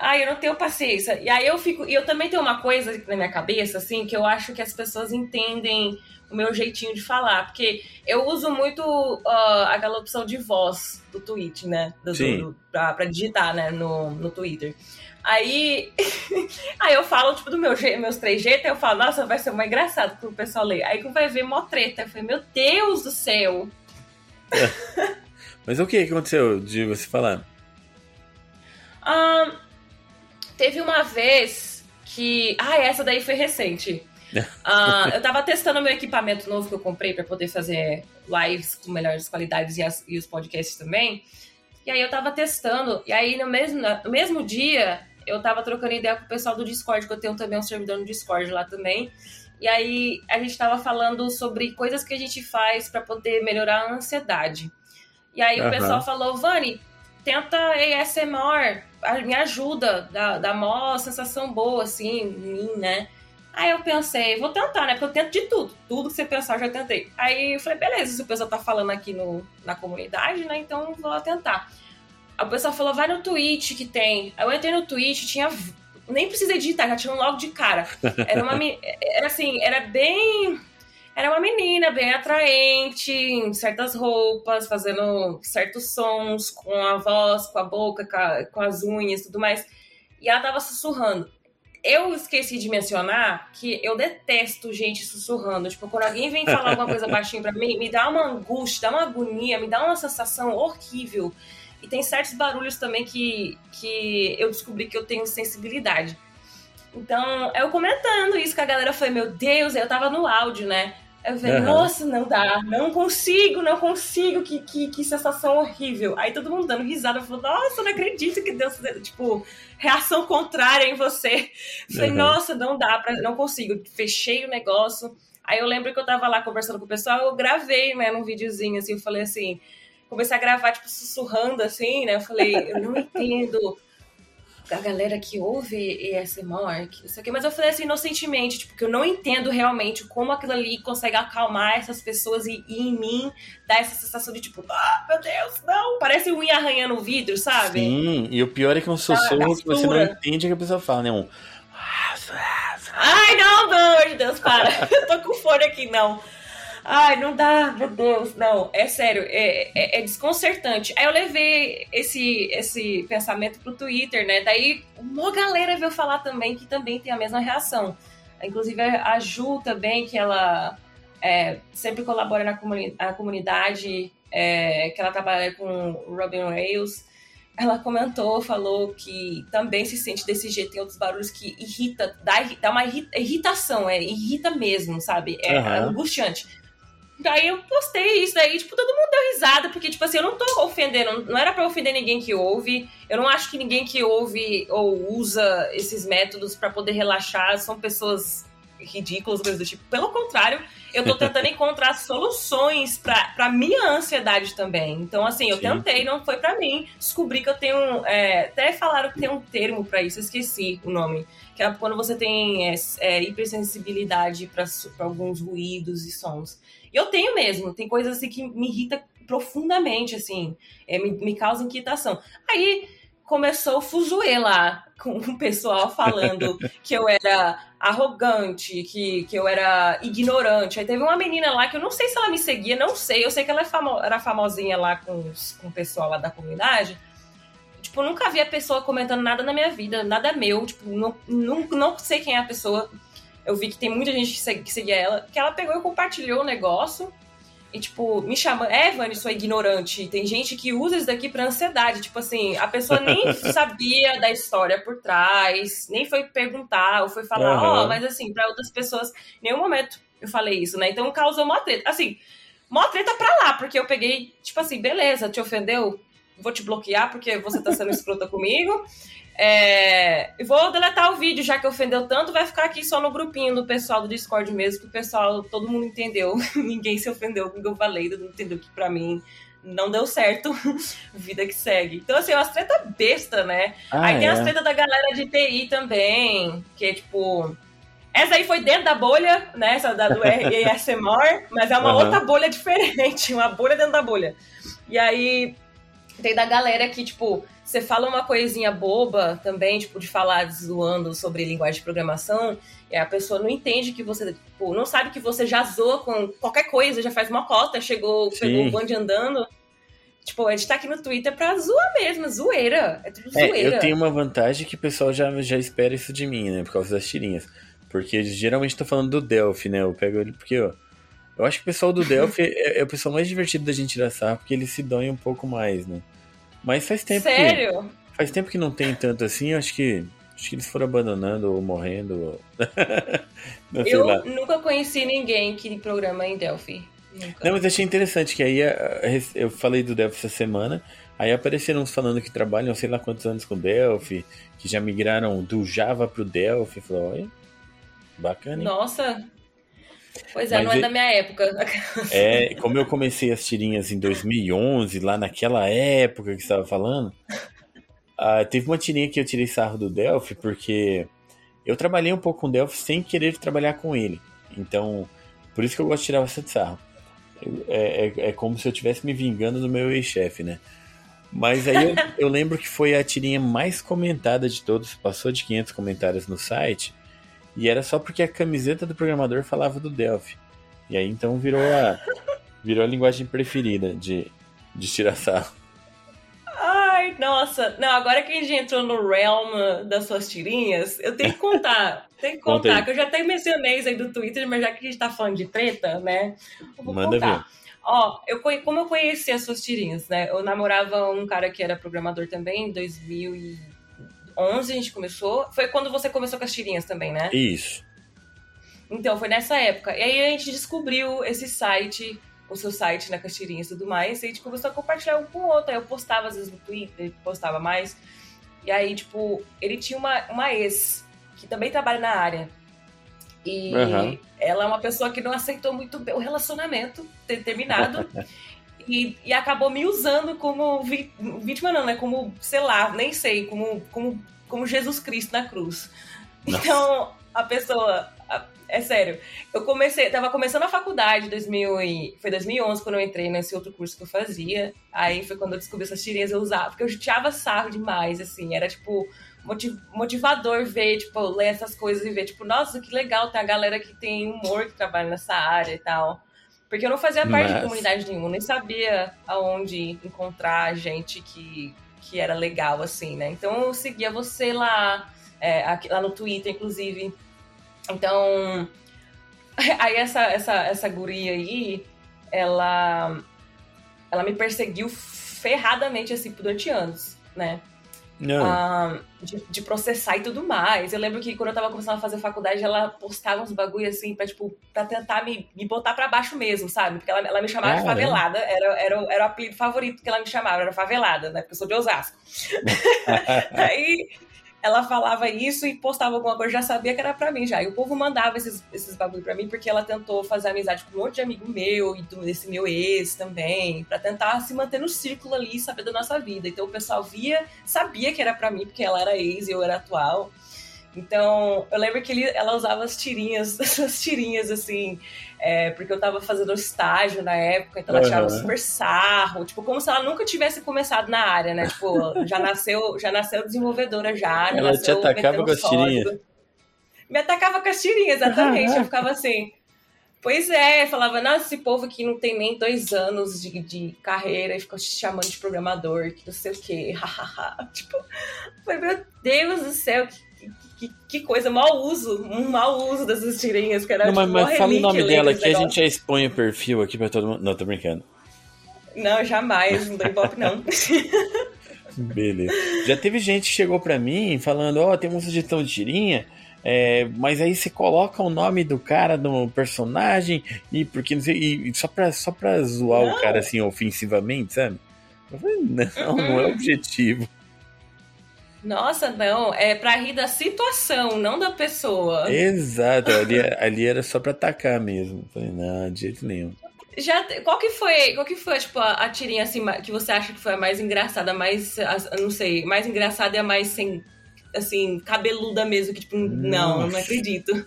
Speaker 2: Ai, eu não tenho paciência. E aí eu fico. E eu também tenho uma coisa na minha cabeça, assim, que eu acho que as pessoas entendem o meu jeitinho de falar. Porque eu uso muito uh, aquela opção de voz do tweet, né? Do, Sim. Do, pra, pra digitar, né? No, no Twitter. Aí, aí eu falo, tipo, do meu, meus três jeitos, eu falo, nossa, vai ser muito engraçado pro pessoal ler. Aí que vai ver mó treta. Eu falei, meu Deus do céu!
Speaker 1: É. Mas o que aconteceu de você falar?
Speaker 2: Um, teve uma vez que. Ah, essa daí foi recente. uh, eu tava testando meu equipamento novo que eu comprei para poder fazer lives com melhores qualidades e, as, e, os podcasts também. E aí eu tava testando, e aí no mesmo, no mesmo dia eu tava trocando ideia com o pessoal do Discord, que eu tenho também um servidor no Discord lá também. E aí a gente tava falando sobre coisas que a gente faz para poder melhorar a ansiedade. E aí uhum. o pessoal falou, Vani, tenta ASMR, me ajuda, dá, dá mó sensação boa, assim, em mim, né? Aí eu pensei, vou tentar, né? Porque eu tento de tudo. Tudo que você pensar, eu já tentei. Aí eu falei, beleza, se o pessoal tá falando aqui no, na comunidade, né? Então vou lá tentar. Aí o pessoal falou, vai no Twitch que tem. Aí eu entrei no Twitch, tinha. Nem precisei digitar, já tinha um logo de cara. Era uma. era assim, era bem. Era uma menina bem atraente, em certas roupas, fazendo certos sons, com a voz, com a boca, com, a, com as unhas e tudo mais. E ela tava sussurrando eu esqueci de mencionar que eu detesto gente sussurrando. Tipo, quando alguém vem falar alguma coisa baixinho pra mim, me dá uma angústia, dá uma agonia, me dá uma sensação horrível. E tem certos barulhos também que, que eu descobri que eu tenho sensibilidade. Então, eu comentando isso com a galera, foi meu Deus, eu tava no áudio, né? Eu falei, uhum. nossa, não dá, não consigo, não consigo, que, que, que sensação horrível. Aí todo mundo dando risada, falou, nossa, não acredito que Deus, tipo, reação contrária em você. Eu falei, uhum. nossa, não dá, pra, não consigo. Fechei o negócio. Aí eu lembro que eu tava lá conversando com o pessoal, eu gravei, né, num videozinho, assim, eu falei assim, comecei a gravar, tipo, sussurrando, assim, né, eu falei, eu não entendo a galera que ouve ASMR, isso aqui, mas eu falei assim inocentemente, tipo, que eu não entendo realmente como aquilo ali consegue acalmar essas pessoas e, e em mim dá essa sensação de tipo, ah, meu Deus, não, parece unha arranhando o vidro, sabe?
Speaker 1: Sim, e o pior é que é um sussurro que você não entende o que a pessoa fala, né? Um...
Speaker 2: Ai, não, pelo amor de Deus, para. eu tô com fone aqui, não. Ai, não dá, meu Deus, não, é sério, é, é, é, desconcertante. Aí eu levei esse, esse pensamento pro Twitter, né? Daí uma galera veio falar também que também tem a mesma reação. Inclusive a Ju também, que ela é, sempre colabora na, comuni na comunidade, é, que ela trabalha com Robin Rails. Ela comentou, falou que também se sente desse jeito, tem outros barulhos que irrita, dá, dá uma irritação, é irrita mesmo, sabe? É uhum. angustiante. Daí eu postei isso daí, tipo, todo mundo deu risada, porque, tipo assim, eu não tô ofendendo, não era pra ofender ninguém que ouve. Eu não acho que ninguém que ouve ou usa esses métodos para poder relaxar são pessoas ridículas, coisas do tipo. Pelo contrário, eu tô tentando encontrar soluções pra, pra minha ansiedade também. Então, assim, eu Sim. tentei, não foi para mim. Descobri que eu tenho. É, até falaram que tem um termo para isso, eu esqueci o nome. Que é quando você tem é, é, hipersensibilidade para alguns ruídos e sons. E eu tenho mesmo, tem coisas assim que me irrita profundamente, assim, é, me, me causa inquietação. Aí começou o fuzuê lá, com o pessoal falando que eu era arrogante, que, que eu era ignorante. Aí teve uma menina lá que eu não sei se ela me seguia, não sei, eu sei que ela é famo era famosinha lá com, os, com o pessoal lá da comunidade. Tipo, eu nunca vi a pessoa comentando nada na minha vida, nada meu, tipo, não, não, não sei quem é a pessoa eu vi que tem muita gente que, segue, que seguia ela, que ela pegou e compartilhou o negócio. E, tipo, me chama, é, Vani, sua ignorante. Tem gente que usa isso daqui pra ansiedade. Tipo assim, a pessoa nem sabia da história por trás, nem foi perguntar, ou foi falar, ó, uhum. oh, mas assim, pra outras pessoas, em nenhum momento eu falei isso, né? Então causou uma treta. Assim, uma treta pra lá, porque eu peguei, tipo assim, beleza, te ofendeu? Vou te bloquear porque você tá sendo escrota comigo. É, vou deletar o vídeo, já que ofendeu tanto, vai ficar aqui só no grupinho do pessoal do Discord mesmo, que o pessoal, todo mundo entendeu. Ninguém se ofendeu com o que eu falei, todo mundo entendeu que pra mim não deu certo. Vida que segue. Então, assim, é umas treta besta, né? Ah, aí é. tem as treta da galera de TI também, que é tipo. Essa aí foi dentro da bolha, né? Essa da, do ASMR, mas é uma uhum. outra bolha diferente, uma bolha dentro da bolha. E aí tem da galera que, tipo, você fala uma coisinha boba também, tipo, de falar zoando sobre linguagem de programação, e a pessoa não entende que você, tipo, não sabe que você já zoa com qualquer coisa, já faz uma cota, chegou, Sim. pegou o bonde andando. Tipo, a gente tá aqui no Twitter pra zoar mesmo, zoeira. É tudo é, zoeira.
Speaker 1: Eu tenho uma vantagem que o pessoal já, já espera isso de mim, né? Por causa das tirinhas. Porque geralmente estão falando do Delphi, né? Eu pego ele porque, ó. Eu acho que o pessoal do Delphi é, é, o pessoal mais divertido da gente tirar sarro, porque eles se doem um pouco mais, né? Mas faz tempo
Speaker 2: Sério?
Speaker 1: Que, faz tempo que não tem tanto assim, acho que acho que eles foram abandonando ou morrendo.
Speaker 2: não, eu lá. nunca conheci ninguém que programa em Delphi. Nunca.
Speaker 1: Não, mas achei interessante que aí eu falei do Delphi essa semana, aí apareceram uns falando que trabalham sei lá quantos anos com Delphi, que já migraram do Java pro Delphi. Falei, olha, bacana. Hein?
Speaker 2: Nossa, Pois é, Mas não é da minha época.
Speaker 1: É, como eu comecei as tirinhas em 2011, lá naquela época que você estava falando, uh, teve uma tirinha que eu tirei sarro do Delphi, porque eu trabalhei um pouco com Delphi sem querer trabalhar com ele. Então, por isso que eu gosto de tirar bastante sarro. É, é, é como se eu estivesse me vingando do meu ex-chefe, né? Mas aí eu, eu lembro que foi a tirinha mais comentada de todos, passou de 500 comentários no site. E era só porque a camiseta do programador falava do Delphi. E aí então virou a, virou a linguagem preferida de, de tirar sarro.
Speaker 2: Ai, nossa. Não, agora que a gente entrou no realm das suas tirinhas, eu tenho que contar. Tem que contar, que eu já até mencionei isso aí do Twitter, mas já que a gente tá falando de treta, né? Eu vou Manda contar. ver. Ó, eu, como eu conheci as suas tirinhas, né? Eu namorava um cara que era programador também em 2000 e 11 a gente começou. Foi quando você começou com as tirinhas também, né?
Speaker 1: Isso.
Speaker 2: Então, foi nessa época. E aí a gente descobriu esse site, o seu site, né, com as tirinhas e tudo mais, e a gente começou a compartilhar um com o outro. Aí eu postava às vezes no Twitter, postava mais. E aí, tipo, ele tinha uma, uma ex que também trabalha na área. E uhum. ela é uma pessoa que não aceitou muito bem o relacionamento ter terminado. e, e acabou me usando como vítima, não, né? Como, sei lá, nem sei, como, como, como Jesus Cristo na cruz. Nossa. Então, a pessoa. A, é sério. Eu comecei, tava começando a faculdade, 2000 e, foi 2011 quando eu entrei nesse outro curso que eu fazia. Aí foi quando eu descobri essas tirinhas eu usava, porque eu tirava sarro demais, assim. Era tipo motivador ver, tipo, ler essas coisas e ver, tipo, nossa, que legal, tem a galera que tem humor que trabalha nessa área e tal. Porque eu não fazia parte Mas... de comunidade nenhuma, nem sabia aonde encontrar gente que, que era legal, assim, né? Então eu seguia você lá, é, aqui, lá no Twitter, inclusive. Então, aí essa, essa, essa guria aí, ela, ela me perseguiu ferradamente, assim, durante anos, né? Uh, de, de, processar e tudo mais. Eu lembro que quando eu tava começando a fazer faculdade, ela postava uns bagulho assim pra, tipo, pra tentar me, me botar pra baixo mesmo, sabe? Porque ela, ela me chamava de favelada. Era, era, era o apelido favorito que ela me chamava, era favelada, né? Porque eu sou de Osasco. Aí ela falava isso e postava alguma coisa, já sabia que era pra mim já. E o povo mandava esses, esses bagulho pra mim, porque ela tentou fazer amizade com um monte de amigo meu e desse meu ex também, para tentar se manter no círculo ali saber da nossa vida. Então o pessoal via, sabia que era pra mim, porque ela era ex e eu era atual. Então, eu lembro que ele, ela usava as tirinhas, essas tirinhas assim, é, porque eu tava fazendo estágio na época, então ela uhum. tirava super sarro, tipo, como se ela nunca tivesse começado na área, né? Tipo, já nasceu, já nasceu desenvolvedora já.
Speaker 1: ela te atacava com as tirinhas.
Speaker 2: Me atacava com as tirinhas, exatamente. eu ficava assim. Pois é, falava, nossa, esse povo aqui não tem nem dois anos de, de carreira e ficou te chamando de programador, que não sei o quê, tipo, foi, meu Deus do céu, que que, que coisa, mau uso, um mau uso dessas tirinhas, que era
Speaker 1: Não,
Speaker 2: mas,
Speaker 1: tipo, mas fala o nome dela que a gente já expõe o perfil aqui pra todo mundo. Não, tô brincando.
Speaker 2: Não, jamais, não dou pop não.
Speaker 1: Beleza. Já teve gente que chegou pra mim falando, ó, oh, tem uma sugestão de tirinha, é, mas aí você coloca o nome do cara no personagem e porque não sei, e, só pra, só pra zoar não. o cara assim ofensivamente, sabe? Eu falei, não, uhum. não é o objetivo.
Speaker 2: Nossa, não, é pra rir da situação, não da pessoa.
Speaker 1: Exato, ali, ali era só pra atacar mesmo. Falei, não, de jeito nenhum.
Speaker 2: Já, qual que foi, qual que foi, tipo, a, a tirinha assim, que você acha que foi a mais engraçada, mais, a, não sei, mais engraçada e a mais sem, assim, cabeluda mesmo, que tipo, não, não acredito.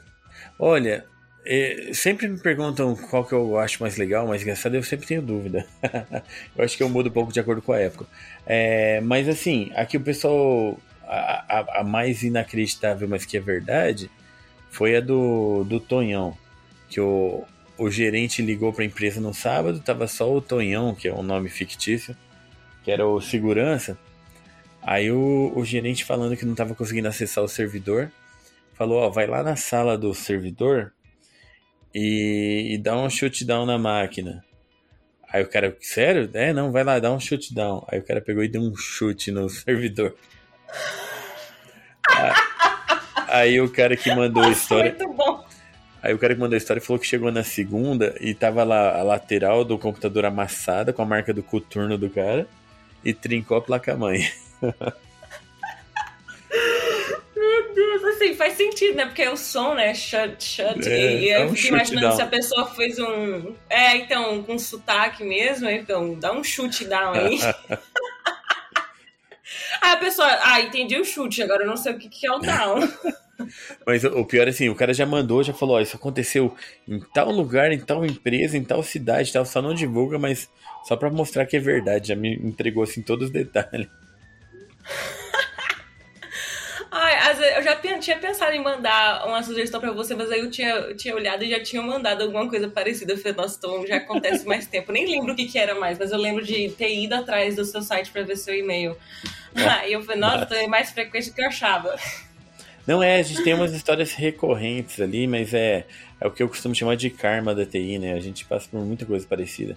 Speaker 1: Olha, é, sempre me perguntam qual que eu acho mais legal, mais engraçado, eu sempre tenho dúvida. eu acho que eu mudo um pouco de acordo com a época. É, mas assim, aqui o pessoal. A, a, a, mais inacreditável, mas que é verdade, foi a do, do Tonhão. Que o, o gerente ligou para a empresa no sábado, tava só o Tonhão, que é um nome fictício, que era o segurança. Aí o, o gerente falando que não estava conseguindo acessar o servidor, falou: Ó, vai lá na sala do servidor e, e dá um shutdown na máquina. Aí o cara, sério? É, não, vai lá, dá um shutdown. Aí o cara pegou e deu um chute no servidor. aí, o cara que mandou a história. Muito bom. Aí o cara que mandou a história falou que chegou na segunda e tava lá a lateral do computador amassada com a marca do coturno do cara e trincou a placa-mãe.
Speaker 2: assim, faz sentido, né? Porque é o som, né? Shut, shut. É, e eu é um fico imaginando down. se a pessoa fez um. É, então, com sotaque mesmo, então, dá um chute down aí. aí a pessoa, ah, entendi o chute, agora eu não sei o que, que é o down.
Speaker 1: Mas o pior é assim, o cara já mandou, já falou, ó, isso aconteceu em tal lugar, em tal empresa, em tal cidade, tal, só não divulga, mas só pra mostrar que é verdade, já me entregou assim todos os detalhes.
Speaker 2: Ai, eu já tinha pensado em mandar uma sugestão pra você, mas aí eu tinha, eu tinha olhado e já tinha mandado alguma coisa parecida. Eu falei, nossa, então já acontece mais tempo. Nem lembro o que, que era mais, mas eu lembro de ter ido atrás do seu site pra ver seu e-mail. É. Aí eu falei, nossa, é mais frequente do que eu achava.
Speaker 1: Não é, a gente tem umas histórias recorrentes ali, mas é, é o que eu costumo chamar de karma da TI, né? A gente passa por muita coisa parecida.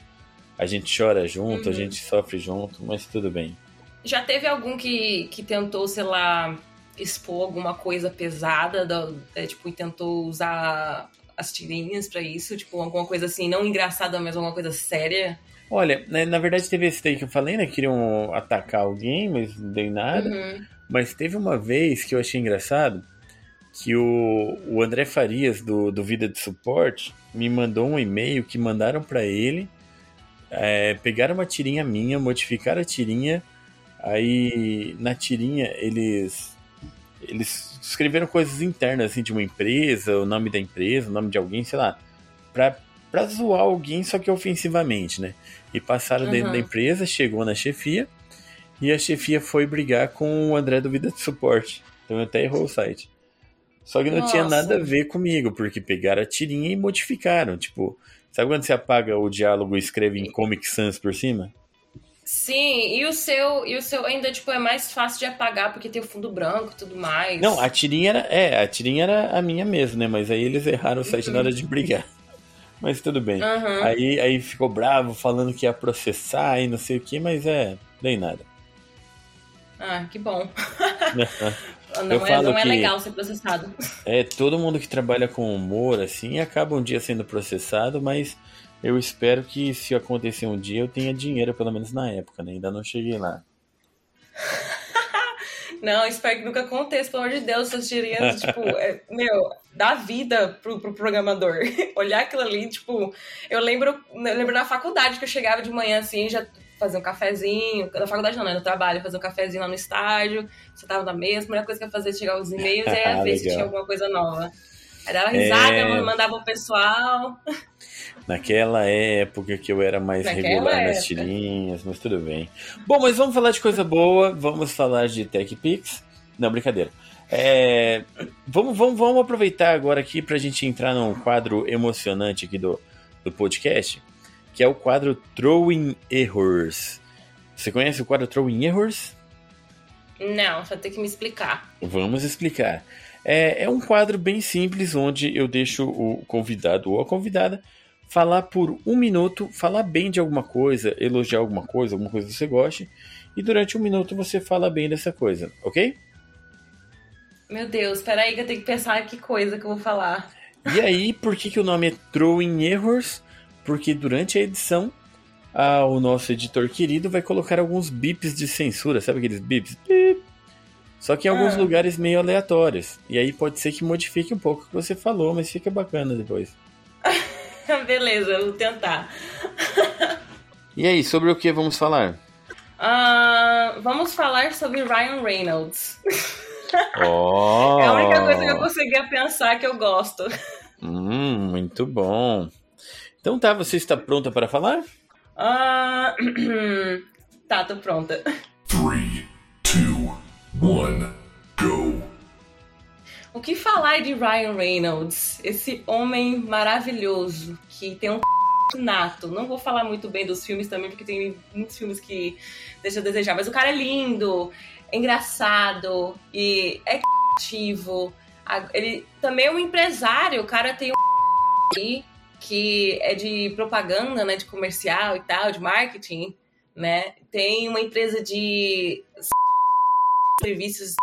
Speaker 1: A gente chora junto, uhum. a gente sofre junto, mas tudo bem.
Speaker 2: Já teve algum que, que tentou, sei lá, expor alguma coisa pesada, da, é, tipo, e tentou usar as tirinhas para isso? Tipo, alguma coisa assim, não engraçada, mas alguma coisa séria?
Speaker 1: Olha, né, na verdade teve esse daí que eu falei, né? Queriam atacar alguém, mas não deu nada. Uhum. Mas teve uma vez que eu achei engraçado que o, o André Farias, do, do Vida de Suporte, me mandou um e-mail que mandaram para ele. É, pegaram uma tirinha minha, modificaram a tirinha. Aí na tirinha eles eles escreveram coisas internas assim de uma empresa, o nome da empresa, o nome de alguém, sei lá, pra, pra zoar alguém, só que ofensivamente, né? E passaram uhum. dentro da empresa, chegou na chefia, e a chefia foi brigar com o André do Vida de Suporte. Então até errou o site. Só que não Nossa. tinha nada a ver comigo, porque pegaram a tirinha e modificaram. Tipo, sabe quando você apaga o diálogo e escreve em Comic Sans por cima?
Speaker 2: Sim, e o seu, e o seu ainda tipo é mais fácil de apagar porque tem o fundo branco e tudo mais.
Speaker 1: Não, a tirinha era, é, a tirinha era a minha mesmo, né? Mas aí eles erraram o site uhum. na hora de brigar. Mas tudo bem. Uhum. Aí, aí ficou bravo falando que ia processar e não sei o que, mas é, nem nada.
Speaker 2: Ah, que bom. não, é, não é legal ser processado.
Speaker 1: É, todo mundo que trabalha com humor, assim, acaba um dia sendo processado, mas eu espero que se acontecer um dia eu tenha dinheiro, pelo menos na época, né? Ainda não cheguei lá.
Speaker 2: Não, espero que nunca aconteça, pelo amor de Deus, essas tirinhas, tipo, é, meu, dá vida pro, pro programador. Olhar aquilo ali, tipo, eu lembro, eu lembro na faculdade que eu chegava de manhã assim, já fazer um cafezinho. Na faculdade não, né? No trabalho, fazer um cafezinho lá no estágio. Você tava na mesa, a primeira coisa que eu fazia era chegar os e-mails e aí ver se tinha alguma coisa nova. Aí dava risada, é... mandava o pessoal.
Speaker 1: Naquela época que eu era mais Naquela regular época. nas tirinhas, mas tudo bem. Bom, mas vamos falar de coisa boa, vamos falar de TechPix. Não, brincadeira. É, vamos, vamos, vamos aproveitar agora aqui para a gente entrar num quadro emocionante aqui do, do podcast que é o quadro Throwing Errors. Você conhece o quadro Throwing Errors?
Speaker 2: Não, só tem que me explicar.
Speaker 1: Vamos explicar. É, é um quadro bem simples onde eu deixo o convidado ou a convidada falar por um minuto, falar bem de alguma coisa, elogiar alguma coisa, alguma coisa que você goste, e durante um minuto você fala bem dessa coisa, ok?
Speaker 2: Meu Deus, peraí que eu tenho que pensar que coisa que eu vou falar.
Speaker 1: E aí, por que, que o nome é Throwing Errors? porque durante a edição a, o nosso editor querido vai colocar alguns bips de censura, sabe aqueles bips? Bip. Só que em alguns ah. lugares meio aleatórios. E aí pode ser que modifique um pouco o que você falou, mas fica bacana depois.
Speaker 2: Beleza, eu vou tentar.
Speaker 1: e aí, sobre o que vamos falar?
Speaker 2: Uh, vamos falar sobre Ryan Reynolds.
Speaker 1: Oh.
Speaker 2: é a única coisa que eu conseguia pensar que eu gosto.
Speaker 1: Hum, muito bom. Então tá, você está pronta para falar?
Speaker 2: Uh... tá, tô pronta. 3, 2, 1, go! O que falar de Ryan Reynolds? Esse homem maravilhoso que tem um nato. Não vou falar muito bem dos filmes também, porque tem muitos filmes que deixam a desejar. Mas o cara é lindo, é engraçado e é ativo. Ele também é um empresário. O cara tem um que é de propaganda, né, de comercial e tal, de marketing, né? Tem uma empresa de serviços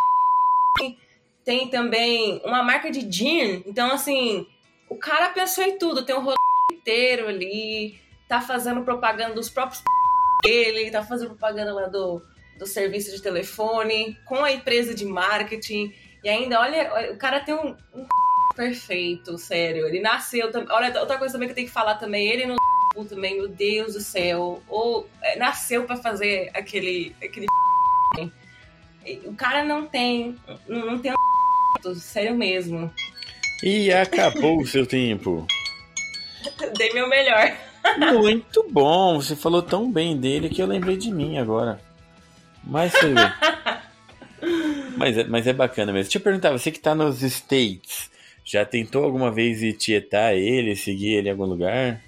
Speaker 2: tem também uma marca de gin. Então, assim, o cara pensou em tudo. Tem um rolê inteiro ali, tá fazendo propaganda dos próprios dele, tá fazendo propaganda lá do, do serviço de telefone, com a empresa de marketing. E ainda, olha, o cara tem um, um perfeito, sério. Ele nasceu. Olha, outra coisa também que eu tenho que falar também, ele no também, meu Deus do céu. Ou é, nasceu para fazer aquele. aquele o cara não tem. Não, não tem sério mesmo.
Speaker 1: E acabou o seu tempo.
Speaker 2: Dei meu melhor.
Speaker 1: Muito bom. Você falou tão bem dele que eu lembrei de mim agora. Mas mas, é, mas é bacana mesmo. Deixa eu perguntar, você que tá nos States, já tentou alguma vez ir tietar ele, seguir ele em algum lugar?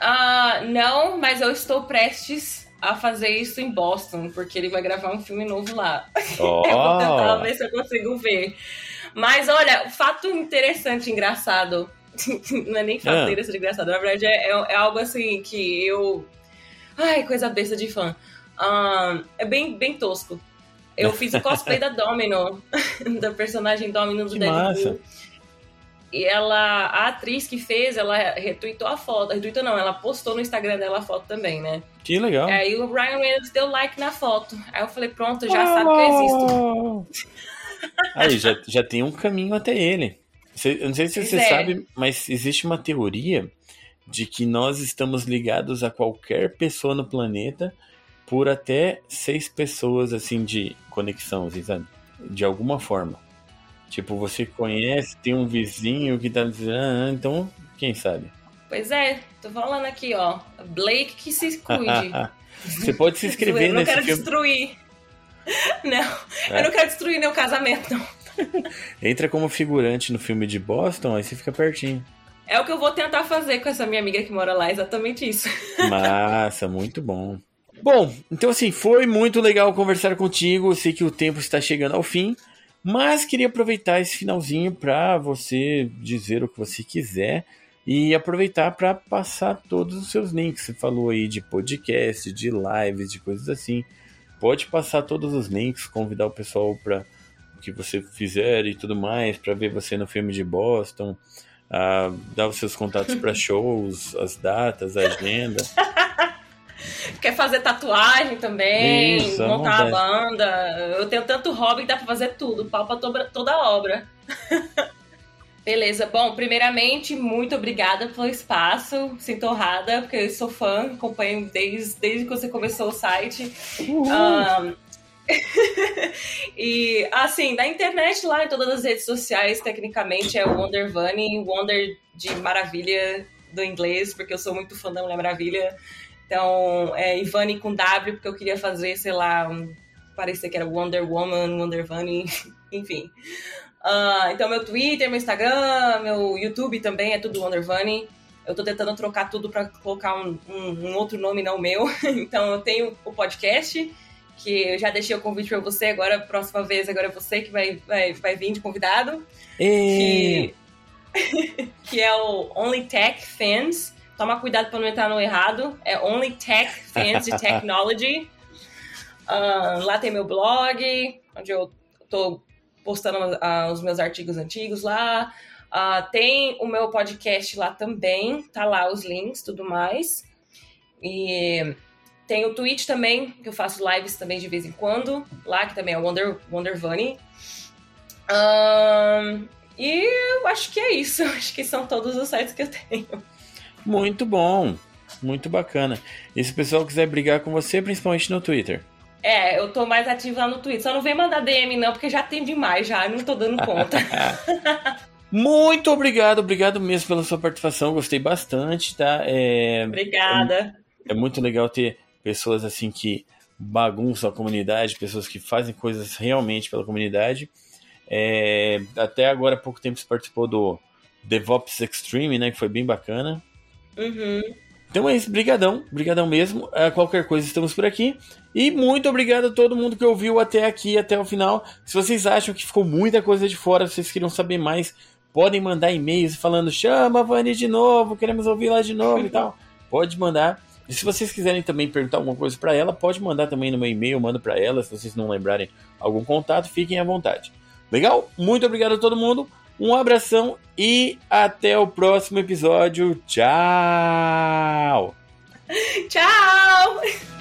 Speaker 2: Uh, não, mas eu estou prestes a fazer isso em Boston, porque ele vai gravar um filme novo lá. Oh. eu vou tentar ver se eu consigo ver. Mas olha, fato interessante, engraçado. não é nem fato ah. interessante, engraçado. Na verdade, é, é, é, algo assim que eu. Ai, coisa besta de fã. É bem, bem tosco. Eu fiz o cosplay da Domino, da personagem Domino do
Speaker 1: que Deadpool. Massa.
Speaker 2: e ela, a atriz que fez, ela retweetou a foto. Retweetou não, ela postou no Instagram dela a foto também, né?
Speaker 1: Que legal.
Speaker 2: Aí o Ryan Reynolds deu like na foto. Aí eu falei, pronto, já oh! sabe que eu existo.
Speaker 1: Aí, já, já tem um caminho até ele. Eu não sei se você é. sabe, mas existe uma teoria de que nós estamos ligados a qualquer pessoa no planeta por até seis pessoas, assim, de conexão, sabe? De alguma forma. Tipo, você conhece, tem um vizinho que tá dizendo, ah, então, quem sabe?
Speaker 2: Pois é, tô falando aqui, ó. Blake que se cuide.
Speaker 1: você pode se inscrever nesse
Speaker 2: filme. Eu não quero destruir. Não, é. eu não quero destruir meu casamento, não.
Speaker 1: Entra como figurante no filme de Boston, aí você fica pertinho.
Speaker 2: É o que eu vou tentar fazer com essa minha amiga que mora lá, exatamente isso.
Speaker 1: Massa, muito bom. Bom, então assim, foi muito legal conversar contigo. Eu sei que o tempo está chegando ao fim, mas queria aproveitar esse finalzinho para você dizer o que você quiser e aproveitar para passar todos os seus links. Você falou aí de podcast, de lives, de coisas assim. Pode passar todos os links, convidar o pessoal para o que você fizer e tudo mais, para ver você no filme de Boston, uh, dar os seus contatos para shows, as datas, a agenda.
Speaker 2: Quer fazer tatuagem também, Isso, montar uma banda. Eu tenho tanto hobby que dá pra fazer tudo, pau pra toda a obra. Beleza, bom, primeiramente, muito obrigada pelo espaço. Sinto honrada, porque eu sou fã, acompanho desde, desde que você começou o site. Um, e assim, na internet lá, em todas as redes sociais, tecnicamente é Wonder Bunny, Wonder de maravilha do inglês, porque eu sou muito fã da Mulher Maravilha. Então, é Ivani com W, porque eu queria fazer, sei lá, um, parecer que era Wonder Woman, Wonder Bunny, enfim. Uh, então, meu Twitter, meu Instagram, meu YouTube também é tudo Wonder Bunny. Eu tô tentando trocar tudo para colocar um, um, um, outro nome, não o meu. então, eu tenho o podcast, que eu já deixei o convite para você, agora, próxima vez, agora é você que vai, vai, vai vir de convidado.
Speaker 1: E...
Speaker 2: Que, que é o Only Tech Fans. Toma cuidado para não entrar no errado. É Only Tech Fans de Technology. Uh, lá tem meu blog, onde eu tô postando uh, os meus artigos antigos lá. Uh, tem o meu podcast lá também, tá lá os links, tudo mais. E tem o Twitch também, que eu faço lives também de vez em quando, lá que também é Wonder, Wonder Bunny. Um, e eu acho que é isso. Acho que são todos os sites que eu tenho.
Speaker 1: Muito bom. Muito bacana. E se o pessoal quiser brigar com você, principalmente no Twitter?
Speaker 2: É, eu tô mais ativo lá no Twitter. Só não vem mandar DM não, porque já tem demais já, não tô dando conta.
Speaker 1: Muito obrigado, obrigado mesmo pela sua participação, gostei bastante, tá?
Speaker 2: É, Obrigada.
Speaker 1: É, é muito legal ter pessoas assim que bagunçam a comunidade, pessoas que fazem coisas realmente pela comunidade. É, até agora há pouco tempo você participou do DevOps Extreme, né? Que foi bem bacana.
Speaker 2: Uhum.
Speaker 1: Então é isso, brigadão, brigadão mesmo. É, qualquer coisa estamos por aqui. E muito obrigado a todo mundo que ouviu até aqui, até o final. Se vocês acham que ficou muita coisa de fora, se vocês queriam saber mais, podem mandar e-mails falando chama a Vani de novo, queremos ouvir lá de novo e tal. Pode mandar. E se vocês quiserem também perguntar alguma coisa para ela, pode mandar também no meu e-mail, manda para ela. Se vocês não lembrarem algum contato, fiquem à vontade. Legal? Muito obrigado a todo mundo. Um abração e até o próximo episódio. Tchau!
Speaker 2: Tchau!